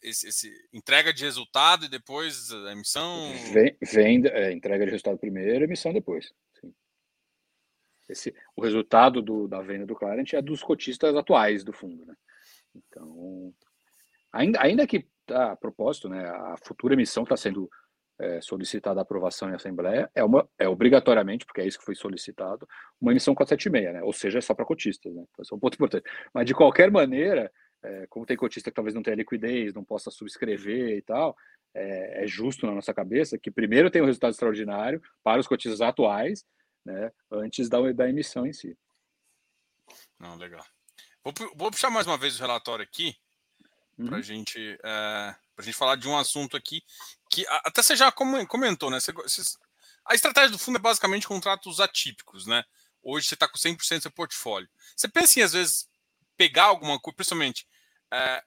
esse, esse, entrega de resultado e depois a emissão? Vem é, entrega de resultado primeiro, emissão depois. Esse, o resultado do, da venda do Clarent é dos cotistas atuais do fundo, né? Então, ainda, ainda que tá, a propósito, né, a futura emissão está sendo é, solicitada a aprovação em Assembleia, é, uma, é obrigatoriamente, porque é isso que foi solicitado, uma emissão 476, né? ou seja, é só para cotistas. Né? Então, é um ponto [LAUGHS] importante. Mas, de qualquer maneira, é, como tem cotista que talvez não tenha liquidez, não possa subscrever e tal, é, é, justo na nossa cabeça que primeiro tem um resultado extraordinário para os cotistas atuais, né, antes da, da emissão em si. Não, legal. Vou, vou puxar mais uma vez o relatório aqui, uhum. para gente, é, a gente falar de um assunto aqui que até você já comentou, né? Você, a estratégia do fundo é basicamente contratos atípicos, né? Hoje você está com 100% do seu portfólio. Você pensa em, às vezes, pegar alguma coisa, principalmente. É,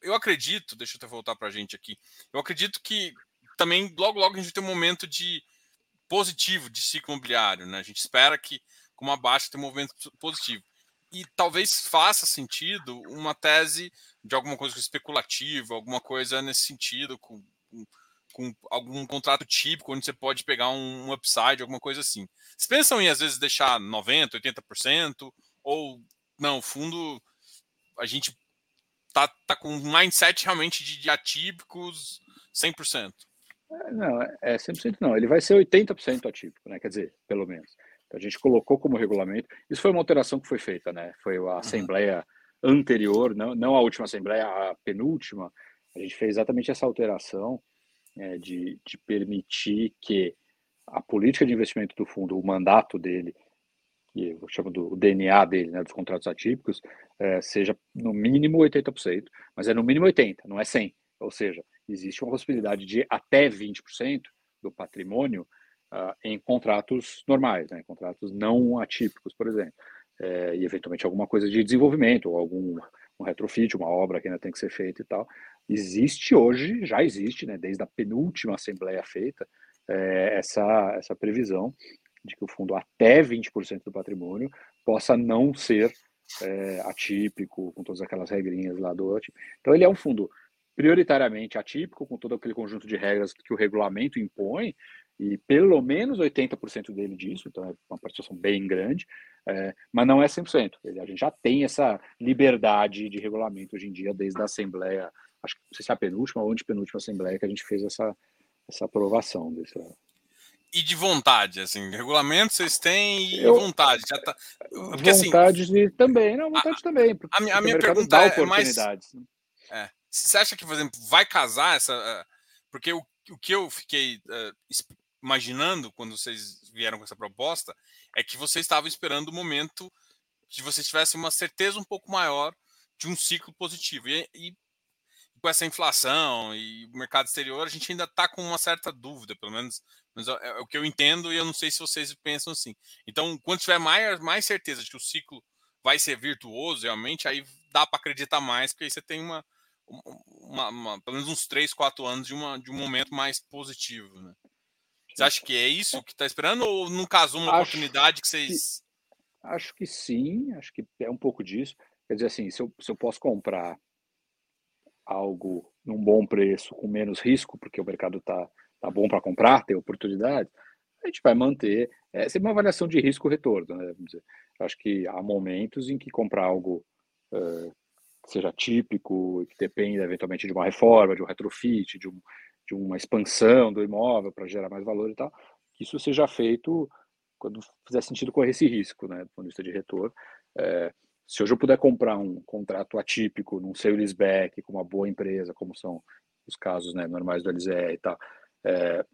eu acredito, deixa eu até voltar para a gente aqui. Eu acredito que também logo, logo a gente tem um momento de positivo de ciclo imobiliário, né? A gente espera que com uma baixa tenha um movimento positivo. E talvez faça sentido uma tese de alguma coisa especulativa, alguma coisa nesse sentido, com com, com algum contrato típico onde você pode pegar um, um upside, alguma coisa assim. Vocês pensam em às vezes deixar 90%, 80%? Ou não, fundo a gente tá, tá com um mindset realmente de, de atípicos 100%? É, não, é 100% não. Ele vai ser 80% atípico, né? Quer dizer, pelo menos. Então, a gente colocou como regulamento. Isso foi uma alteração que foi feita, né? Foi a uhum. assembleia anterior, não, não a última assembleia, a penúltima, a gente fez exatamente essa alteração é, de, de permitir que a política de investimento do fundo, o mandato dele, que eu chamo do DNA dele, né, dos contratos atípicos, é, seja no mínimo 80%, mas é no mínimo 80%, não é 100%. Ou seja, existe uma possibilidade de até 20% do patrimônio uh, em contratos normais, né, contratos não atípicos, por exemplo, é, e eventualmente alguma coisa de desenvolvimento, ou algum um retrofit, uma obra que ainda tem que ser feita e tal. Existe hoje, já existe, né, desde a penúltima assembleia feita, é, essa, essa previsão de que o fundo até 20% do patrimônio possa não ser é, atípico, com todas aquelas regrinhas lá do atípico. Então, ele é um fundo prioritariamente atípico, com todo aquele conjunto de regras que o regulamento impõe, e pelo menos 80% dele disso, então é uma participação bem grande, é, mas não é 100%. Ele, a gente já tem essa liberdade de regulamento hoje em dia, desde a Assembleia, acho que não sei se é a penúltima ou antepenúltima Assembleia que a gente fez essa, essa aprovação. Dessa... E de vontade, assim, regulamento vocês têm e Eu, vontade. Já tá, porque, vontade assim, também, não, vontade a, também. Porque, a, minha, a minha pergunta é, é mais... Né? É, você acha que, por exemplo, vai casar essa... Eh, porque o, o que eu fiquei uh, imaginando quando vocês vieram com essa proposta é que vocês estavam esperando o momento que vocês tivessem uma certeza um pouco maior de um ciclo positivo. E, e com essa inflação e o mercado exterior, a gente ainda está com uma certa dúvida, pelo menos mas é, é o que eu entendo e eu não sei se vocês pensam assim. Então, quando tiver mais, mais certeza de que o ciclo vai ser virtuoso, realmente, aí dá para acreditar mais, porque aí você tem uma, uma, uma, pelo menos uns 3, 4 anos de, uma, de um momento mais positivo. Né? Você acha que é isso que está esperando ou não casou uma acho oportunidade que vocês. Que, acho que sim, acho que é um pouco disso. Quer dizer assim, se eu, se eu posso comprar algo num bom preço, com menos risco, porque o mercado está tá bom para comprar, tem oportunidade, a gente vai manter. É sempre uma avaliação de risco-retorno. Né? Acho que há momentos em que comprar algo que seja típico, que dependa eventualmente de uma reforma, de um retrofit, de um, de uma expansão do imóvel para gerar mais valor e tal, que isso seja feito quando fizer sentido correr esse risco, né, do ponto de vista de retorno. É, se hoje eu puder comprar um contrato atípico num sale back com uma boa empresa, como são os casos né, normais do LZE e tal, é,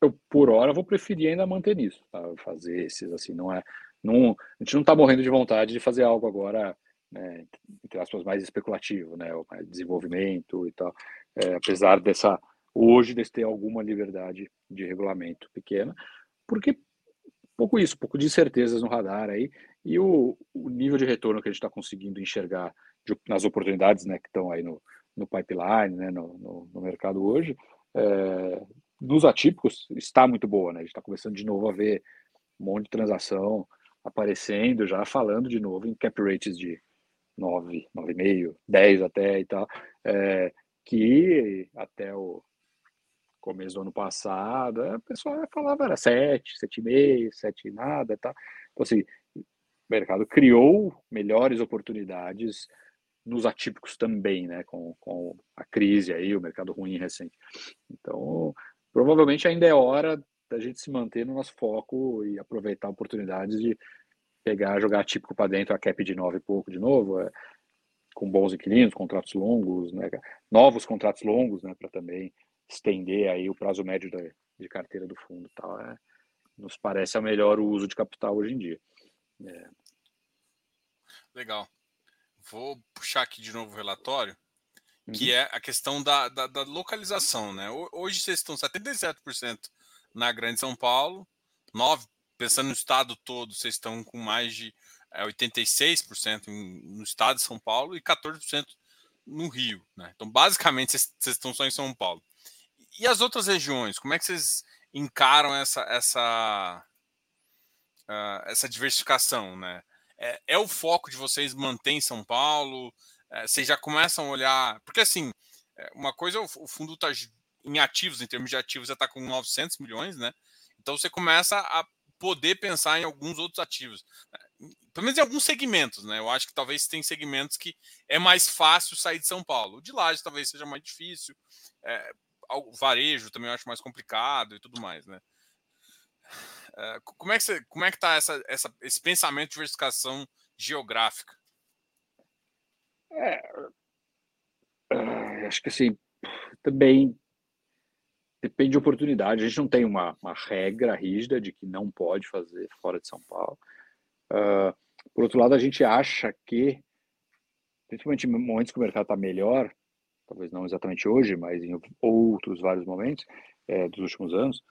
eu por hora vou preferir ainda manter nisso, tá? fazer esses assim, não é, não, a gente não está morrendo de vontade de fazer algo agora, né, entre aspas, mais especulativo, né, mais desenvolvimento e tal, é, apesar dessa hoje de ter alguma liberdade de regulamento pequena, porque pouco isso, pouco de incertezas no radar aí, e o, o nível de retorno que a gente está conseguindo enxergar de, nas oportunidades né, que estão aí no, no pipeline, né, no, no, no mercado hoje, é, nos atípicos está muito boa, né? A gente está começando de novo a ver um monte de transação aparecendo, já falando de novo em cap rates de 9, 9,5, 10 até e tal, é, que até o começo do ano passado, a pessoa falava era 7, 7,5, 7 nada, tá? Então, assim, mercado criou melhores oportunidades nos atípicos também, né, com, com a crise aí, o mercado ruim recente. Então, provavelmente ainda é hora da gente se manter no nosso foco e aproveitar oportunidades de pegar, jogar atípico para dentro, a cap de 9 e pouco de novo, é, com bons inquilinos, contratos longos, né, novos contratos longos, né, para também estender aí o prazo médio da, de carteira do fundo tal, é, nos parece a melhor uso de capital hoje em dia. É. Legal. Vou puxar aqui de novo o relatório, uhum. que é a questão da, da, da, localização. Né? Hoje vocês estão 77% na Grande São Paulo, 9%, pensando no estado todo, vocês estão com mais de é, 86% no estado de São Paulo e 14% no Rio. Né? Então, basicamente, vocês, vocês estão só em São Paulo. E as outras regiões, como é que vocês encaram essa, essa, uh, essa diversificação? Né? É, é, o foco de vocês manter em São Paulo? É, vocês já começam a olhar. Porque, assim, é, uma coisa, o, fundo está em ativos, em termos de ativos, já está com 900 milhões, né? Então você começa a poder pensar em alguns outros ativos. Né? Pelo menos em alguns segmentos, né? Eu acho que talvez tem segmentos que é mais fácil sair de São Paulo. De lá talvez seja mais difícil. É, o varejo também eu acho mais complicado e tudo mais, né? É, como é que você, como é que tá essa, essa, esse pensamento de diversificação geográfica? É, é, acho que assim também depende de oportunidade. A gente não tem uma, uma regra rígida de que não pode fazer fora de São Paulo. Uh, por outro lado, a gente acha que, principalmente em momentos que o mercado está melhor, talvez não exatamente hoje, mas em outros vários momentos é, dos últimos anos,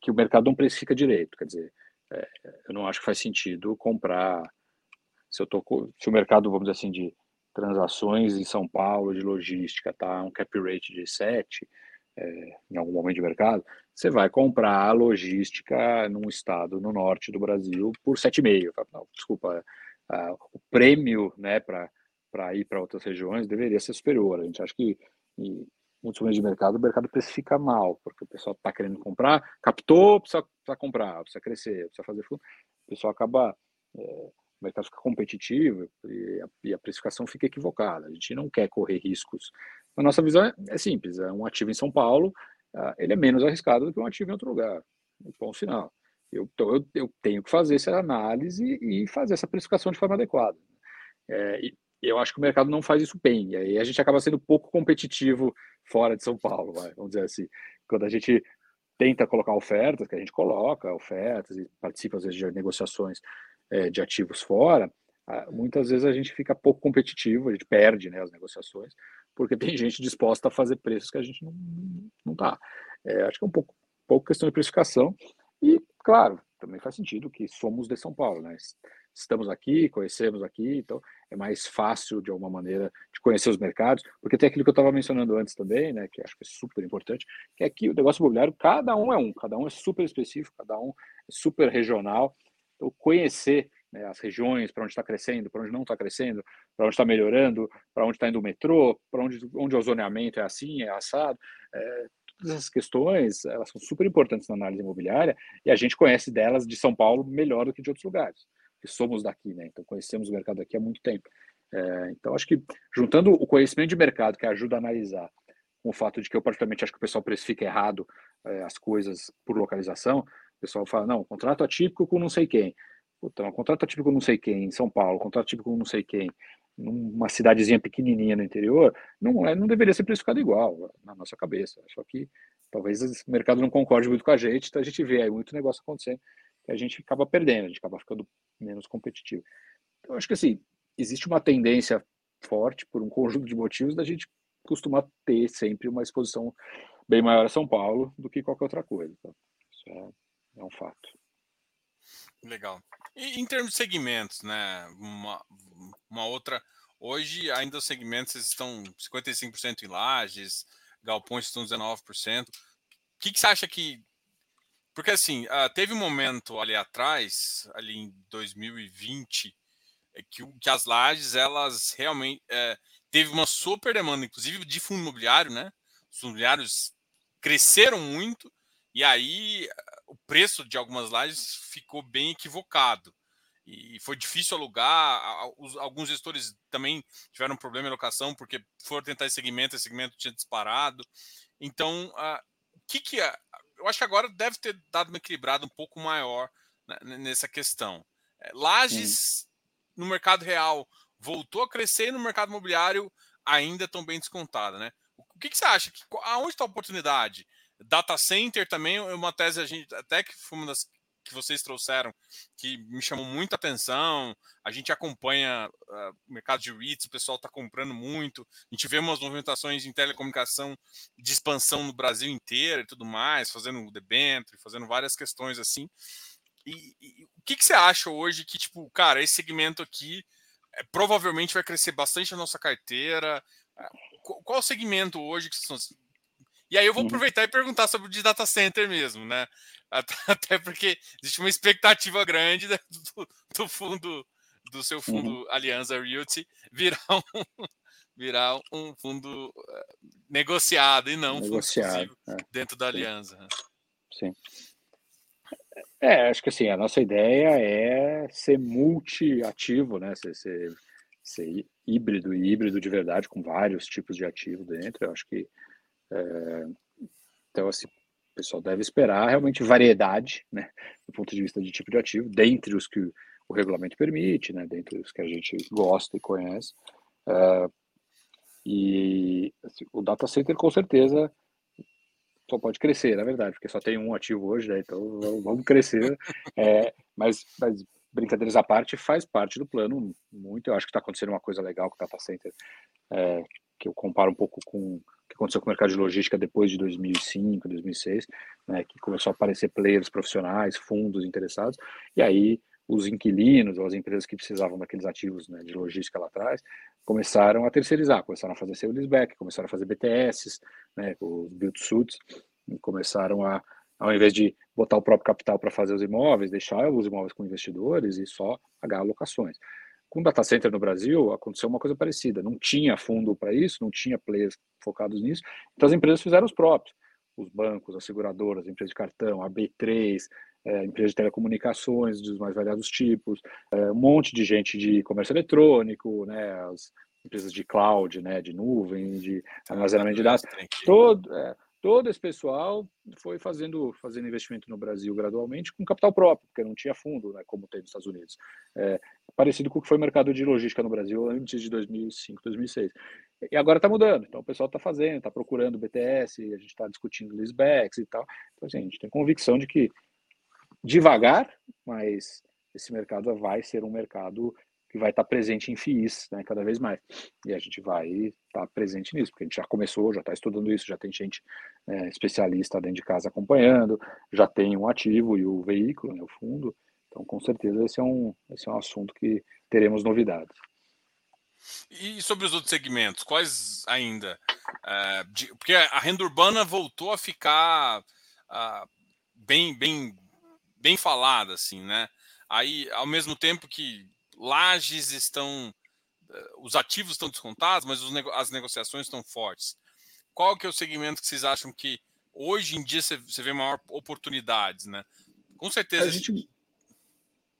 que, o mercado não precifica direito. Quer dizer, é, eu não acho que faz sentido comprar. Se, eu tô, se o mercado, vamos dizer assim, de transações em São Paulo, de logística, tá um cap rate de 7, é, em algum momento de mercado, você vai comprar logística num estado no norte do Brasil por 7,5. Não, desculpa, o prêmio né, para ir para outras regiões deveria ser superior. A gente acha que em muitos momentos de mercado, o mercado precifica mal, porque o pessoal está querendo comprar, captou, precisa, precisa, comprar, precisa crescer, precisa fazer. O pessoal acaba. É, o mercado fica competitivo e a, e a precificação fica equivocada. A gente não quer correr riscos a nossa visão é, é simples: é um ativo em São Paulo, uh, ele é menos arriscado do que um ativo em outro lugar. Ponto final. Eu, então, eu, eu tenho que fazer essa análise e fazer essa precificação de forma adequada. É, e eu acho que o mercado não faz isso bem. E aí a gente acaba sendo pouco competitivo fora de São Paulo, vai, vamos dizer assim. Quando a gente tenta colocar ofertas, que a gente coloca ofertas e participa às vezes de negociações é, de ativos fora, muitas vezes a gente fica pouco competitivo, a gente perde né, as negociações, porque tem gente disposta a fazer preços que a gente não, não tá. É, acho que é um pouco, pouco questão de precificação. E, claro, também faz sentido que somos de São Paulo, né? Estamos aqui, conhecemos aqui, então é mais fácil, de alguma maneira, de conhecer os mercados, porque tem aquilo que eu estava mencionando antes também, né, que acho que é super importante, que é que o negócio imobiliário, cada um é um, cada um é super específico, cada um é super regional. Então, conhecer né, as regiões, para onde está crescendo, para onde não está crescendo, para onde está melhorando, para onde está indo o metrô, para onde, onde o zoneamento é assim, é assado. É, todas essas questões, elas são super importantes na análise imobiliária e a gente conhece delas de São Paulo melhor do que de outros lugares, que somos daqui, né? Então conhecemos o mercado aqui há muito tempo. É, então acho que juntando o conhecimento de mercado que ajuda a analisar com o fato de que eu particularmente acho que o pessoal precifica errado é, as coisas por localização, o pessoal fala, não, contrato atípico com não sei quem. Um contrato típico não sei quem, em São Paulo, contrato típico não sei quem, numa cidadezinha pequenininha no interior, não, é, não deveria ser precificado igual na nossa cabeça. Só que talvez o mercado não concorde muito com a gente, então a gente vê aí muito negócio acontecendo a gente acaba perdendo, a gente acaba ficando menos competitivo. Então, acho que assim, existe uma tendência forte por um conjunto de motivos da gente costuma ter sempre uma exposição bem maior a São Paulo do que qualquer outra coisa. Tá? Isso é, é um fato. Legal. E em termos de segmentos, né? Uma, uma outra. Hoje, ainda os segmentos estão 55% em lajes, galpões estão 19%. O que, que você acha que. Porque, assim, uh, teve um momento ali atrás, ali em 2020, é que, que as lajes, elas realmente. É, teve uma super demanda, inclusive de fundo imobiliário, né? Os imobiliários cresceram muito, e aí o preço de algumas lajes ficou bem equivocado. E foi difícil alugar. Alguns gestores também tiveram problema em locação, porque foram tentar esse segmento, esse segmento tinha disparado. Então, o que, que? Eu acho que agora deve ter dado uma equilibrada um pouco maior né, nessa questão. É, lajes no mercado real voltou a crescer e no mercado imobiliário ainda estão bem descontada, né? O que, que você acha? Que, aonde está a oportunidade? Data center também é uma tese, a gente, até que foi uma das que vocês trouxeram, que me chamou muita atenção. A gente acompanha uh, o mercado de REITs, o pessoal está comprando muito. A gente vê umas movimentações em telecomunicação de expansão no Brasil inteiro e tudo mais, fazendo o debênture, fazendo várias questões assim. E, e o que, que você acha hoje que, tipo, cara, esse segmento aqui é, provavelmente vai crescer bastante na nossa carteira? É, qual segmento hoje que são e aí eu vou uhum. aproveitar e perguntar sobre o de data center mesmo, né? [LAUGHS] Até porque existe uma expectativa grande do, do fundo, do seu fundo uhum. Aliança Realty virar [LAUGHS] um, virar um fundo eh, negociado e não negociado, um fundo é. dentro da Aliança. Né? Sim. É, acho que assim, a nossa ideia é ser multi-ativo, né? Ser, ser, ser híbrido e híbrido de verdade, com vários tipos de ativo dentro. Eu acho que é, então, assim, pessoal deve esperar realmente variedade, né, do ponto de vista de tipo de ativo, dentre os que o regulamento permite, né, dentre os que a gente gosta e conhece. É, e assim, o data center, com certeza, só pode crescer, na verdade, porque só tem um ativo hoje, né, então vamos crescer. [LAUGHS] É, mas, mas brincadeiras à parte, faz parte do plano muito. Eu acho que está acontecendo uma coisa legal com o Data Center, é, que eu comparo um pouco com que aconteceu com o mercado de logística depois de 2005, 2006, né, que começou a aparecer players profissionais, fundos interessados, e aí os inquilinos ou as empresas que precisavam daqueles ativos né, de logística lá atrás começaram a terceirizar, começaram a fazer seu leaseback, começaram a fazer BTS, né, os build suits, começaram a, ao invés de botar o próprio capital para fazer os imóveis, deixar os imóveis com investidores e só pagar alocações. Com o data center no Brasil, aconteceu uma coisa parecida. Não tinha fundo para isso, não tinha players focados nisso, então as empresas fizeram os próprios. Os bancos, as seguradoras, a empresa de cartão, a B3, é, empresas de telecomunicações dos mais variados tipos, é, um monte de gente de comércio eletrônico, né, as empresas de cloud, né, de nuvem, de armazenamento de dados, todo, é, todo esse pessoal foi fazendo, fazendo investimento no Brasil gradualmente com capital próprio, porque não tinha fundo, né, como tem nos Estados Unidos. É, parecido com o que foi o mercado de logística no Brasil antes de 2005, 2006. E agora está mudando, então o pessoal está fazendo, está procurando BTS, a gente está discutindo leasebacks e tal. Então, assim, a gente tem convicção de que devagar, mas esse mercado vai ser um mercado que vai estar presente em FIIs, né, cada vez mais. E a gente vai estar presente nisso, porque a gente já começou, já está estudando isso, já tem gente é, especialista dentro de casa acompanhando, já tem um ativo e o veículo, né, o fundo. Então, com certeza, esse é um, esse é um assunto que teremos novidades. E sobre os outros segmentos, quais ainda? É, de, porque a renda urbana voltou a ficar uh, bem, bem bem falada, assim, né? Aí, ao mesmo tempo que lajes estão, eh, os ativos estão descontados, mas nego as negociações estão fortes. Qual que é o segmento que vocês acham que hoje em dia você vê maior oportunidades, né? Com certeza. A gente,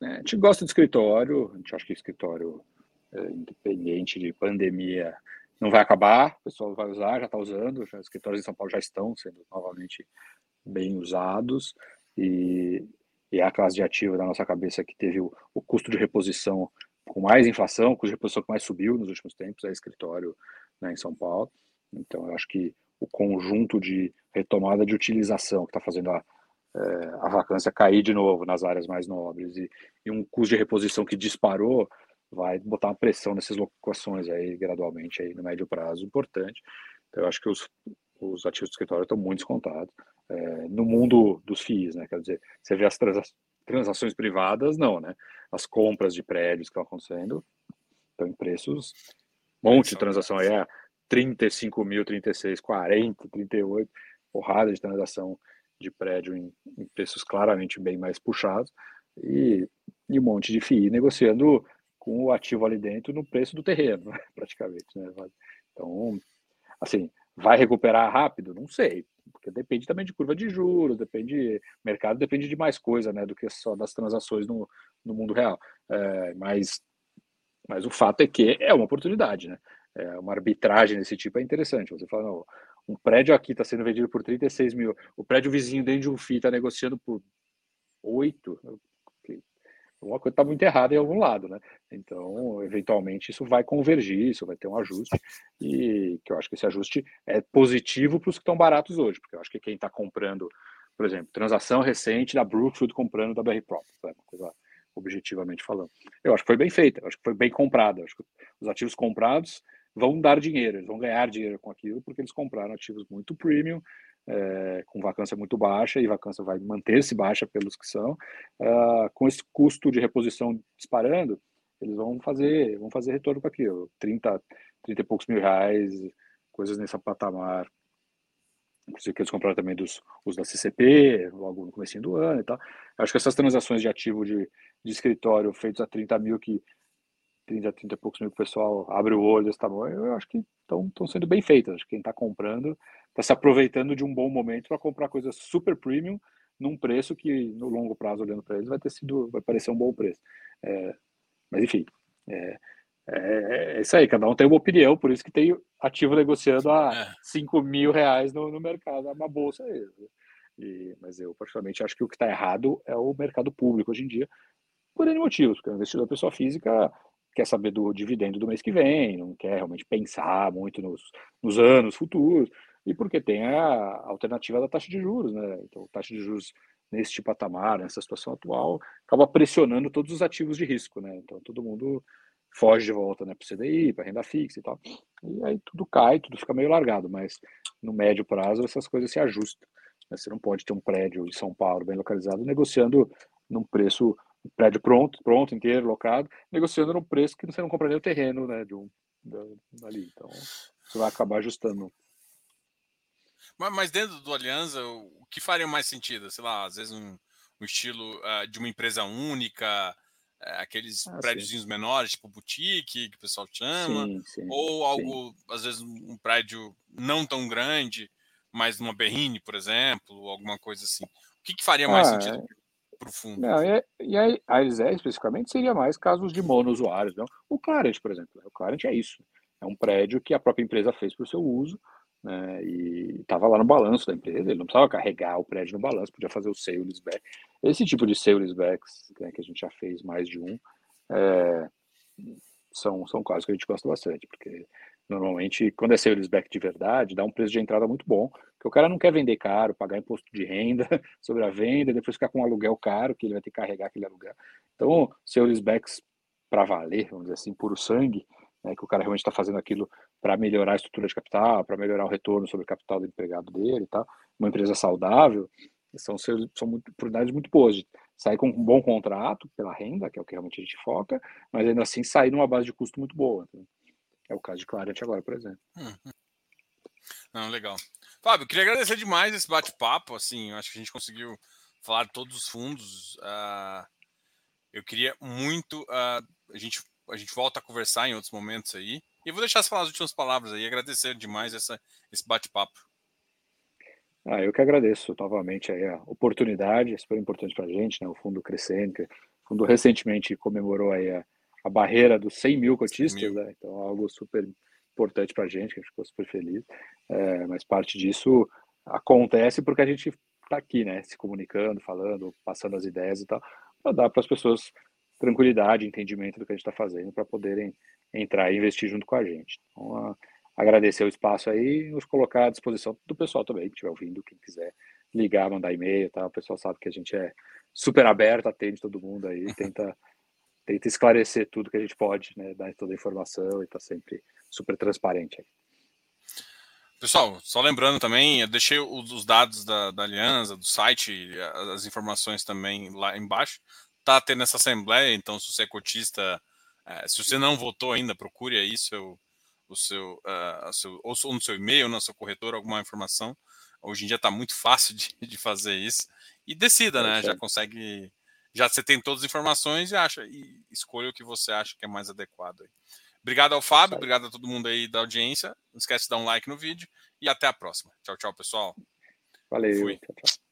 né, a gente gosta de escritório, a gente acha que escritório é, independente de pandemia não vai acabar, o pessoal vai usar, já está usando, os escritórios em São Paulo já estão sendo novamente bem usados e e é a classe de ativo da nossa cabeça que teve o, o custo de reposição com mais inflação, o custo de reposição que mais subiu nos últimos tempos, é escritório né, em São Paulo. Então, eu acho que o conjunto de retomada de utilização que está fazendo a, é, a vacância cair de novo nas áreas mais nobres e, e, um custo de reposição que disparou vai botar uma pressão nessas locações aí gradualmente aí no médio prazo importante. Então, eu acho que os, os ativos do escritório estão muito descontados é, no mundo dos FIIs, né? Quer dizer, você vê as transações privadas, não, né? As compras de prédios que estão acontecendo estão em preços, um monte de transação aí, é 35 mil, 36, 40, 38, porrada de transação de prédio em, em preços claramente bem mais puxados e, e um monte de FII negociando com o ativo ali dentro no preço do terreno, [LAUGHS] praticamente, né? Então, assim, vai recuperar rápido? Não sei, porque depende também de curva de juros, depende, mercado depende de mais coisa, né, do que só das transações no, no mundo real. É, mas, mas o fato é que é uma oportunidade, né? É, uma arbitragem desse tipo é interessante. Você fala, não, um prédio aqui está sendo vendido por 36 mil, o prédio vizinho dentro de um FII está negociando por 8, alguma coisa está muito errada em algum lado, né? Então, eventualmente, isso vai convergir, isso vai ter um ajuste, e que eu acho que esse ajuste é positivo para os que estão baratos hoje, porque eu acho que quem está comprando, por exemplo, transação recente da Brookfield comprando da BR Prop, é uma coisa objetivamente falando. Eu acho que foi bem feita, acho que foi bem comprada, acho que os ativos comprados vão dar dinheiro, eles vão ganhar dinheiro com aquilo, porque eles compraram ativos muito premium, é, com vacância muito baixa, e vacância vai manter-se baixa pelos que são, uh, com esse custo de reposição disparando, eles vão fazer, vão fazer retorno com aquilo, 30, 30 e poucos mil reais, coisas nesse patamar. Inclusive que eles compraram também dos os da CCP, logo no começo do ano e tal. acho que essas transações de ativo de, de escritório feitos a 30 mil que 30, 30 e poucos mil que o pessoal abre o olho desse tamanho, eu acho que estão sendo bem feitas. Acho que quem está comprando está se aproveitando de um bom momento para comprar coisas super premium num preço que, no longo prazo, olhando para eles, vai ter sido, vai parecer um bom preço. É, mas, enfim, é, é, é, isso aí, cada um tem uma opinião, por isso que tem ativo negociando a 5 é. mil reais no, no mercado, é uma bolsa. E, mas eu, particularmente, acho que o que está errado é o mercado público hoje em dia, por N motivos, porque o investidor pessoa física quer saber do dividendo do mês que vem, não quer realmente pensar muito nos, nos anos futuros, e porque tem a alternativa da taxa de juros, né? Então, taxa de juros neste patamar, nessa situação atual, acaba pressionando todos os ativos de risco, né? Então todo mundo foge de volta né, para o CDI, para renda fixa e tal. E aí tudo cai, tudo fica meio largado, mas no médio prazo essas coisas se ajustam. Né? Você não pode ter um prédio em São Paulo bem localizado negociando num preço, prédio pronto, pronto, inteiro, locado, negociando num preço que você não compra nem o terreno né, de um, ali. Então você vai acabar ajustando. Mas, dentro do Aliança, o que faria mais sentido? Sei lá, às vezes um, um estilo uh, de uma empresa única, é, aqueles ah, prédios menores, tipo boutique, que o pessoal chama, sim, sim, ou algo, sim. às vezes, um prédio não tão grande, mas numa berrine, por exemplo, alguma coisa assim. O que, que faria mais ah, sentido é. Para o fundo? Não, e, e a ISE, especificamente, seria mais casos de monousuários. Não? O Clarent, por exemplo, o Clarent é isso. É um prédio que a própria empresa fez para o seu uso, né, e estava lá no balanço da empresa, ele não precisava carregar o prédio no balanço, podia fazer o sale leaseback. Esse tipo de sale leasebacks, né, que a gente já fez mais de um, é, são, são casos que a gente gosta bastante, porque normalmente, quando é sale leaseback de verdade, dá um preço de entrada muito bom, porque o cara não quer vender caro, pagar imposto de renda [LAUGHS] sobre a venda, depois ficar com um aluguel caro, que ele vai ter que carregar aquele aluguel. Então, sale leasebacks para valer, vamos dizer assim, puro sangue, né, que o cara realmente está fazendo aquilo para melhorar a estrutura de capital, para melhorar o retorno sobre o capital do empregado dele e uma empresa saudável, são, são muito, oportunidades muito boas de sair com um bom contrato pela renda, que é o que realmente a gente foca, mas ainda assim sair numa base de custo muito boa. Né? É o caso de Clarent agora, por exemplo. Uhum. Não, legal. Fábio, queria agradecer demais esse bate-papo. Assim, acho que a gente conseguiu falar de todos os fundos. Uh, eu queria muito. Uh, a gente a gente volta a conversar em outros momentos aí. E vou deixar você falar as últimas palavras aí, agradecer demais essa, esse bate-papo. Ah, eu que agradeço novamente aí a oportunidade, é super importante para a gente, né? O fundo crescente, o fundo recentemente comemorou aí a, a barreira dos 100 mil cotistas, 100 mil. Né? Então algo super importante para a gente, que a gente ficou super feliz. É, mas parte disso acontece porque a gente está aqui, né? Se comunicando, falando, passando as ideias e tal, para dar para as pessoas tranquilidade, entendimento do que a gente está fazendo para poderem entrar e investir junto com a gente. Então, a, agradecer o espaço aí e nos colocar à disposição do pessoal também, que estiver ouvindo, quem quiser ligar, mandar e-mail, tá? O pessoal sabe que a gente é super aberto, atende todo mundo aí, [LAUGHS] tenta tenta esclarecer tudo que a gente pode, né, dar toda a informação e está sempre super transparente. Aí. Pessoal, só lembrando também, eu deixei os dados da, da Aliança, do site, as informações também lá embaixo está tendo essa assembleia, então se você é cotista, é, se você não votou ainda, procure aí seu, o seu, uh, seu ou no seu e-mail, na sua corretora, alguma informação. Hoje em dia está muito [LAUGHS] fácil de, de, fazer isso. E decida, né? Já consegue. Já você tem todas as informações e acha e escolha o que você acha que é mais adequado. Aí. Obrigado ao Fábio, obrigado a todo mundo aí da audiência. Não esquece de dar um like no vídeo e até a próxima. Tchau, tchau, pessoal. Valeu. Fui. Tchau, tchau.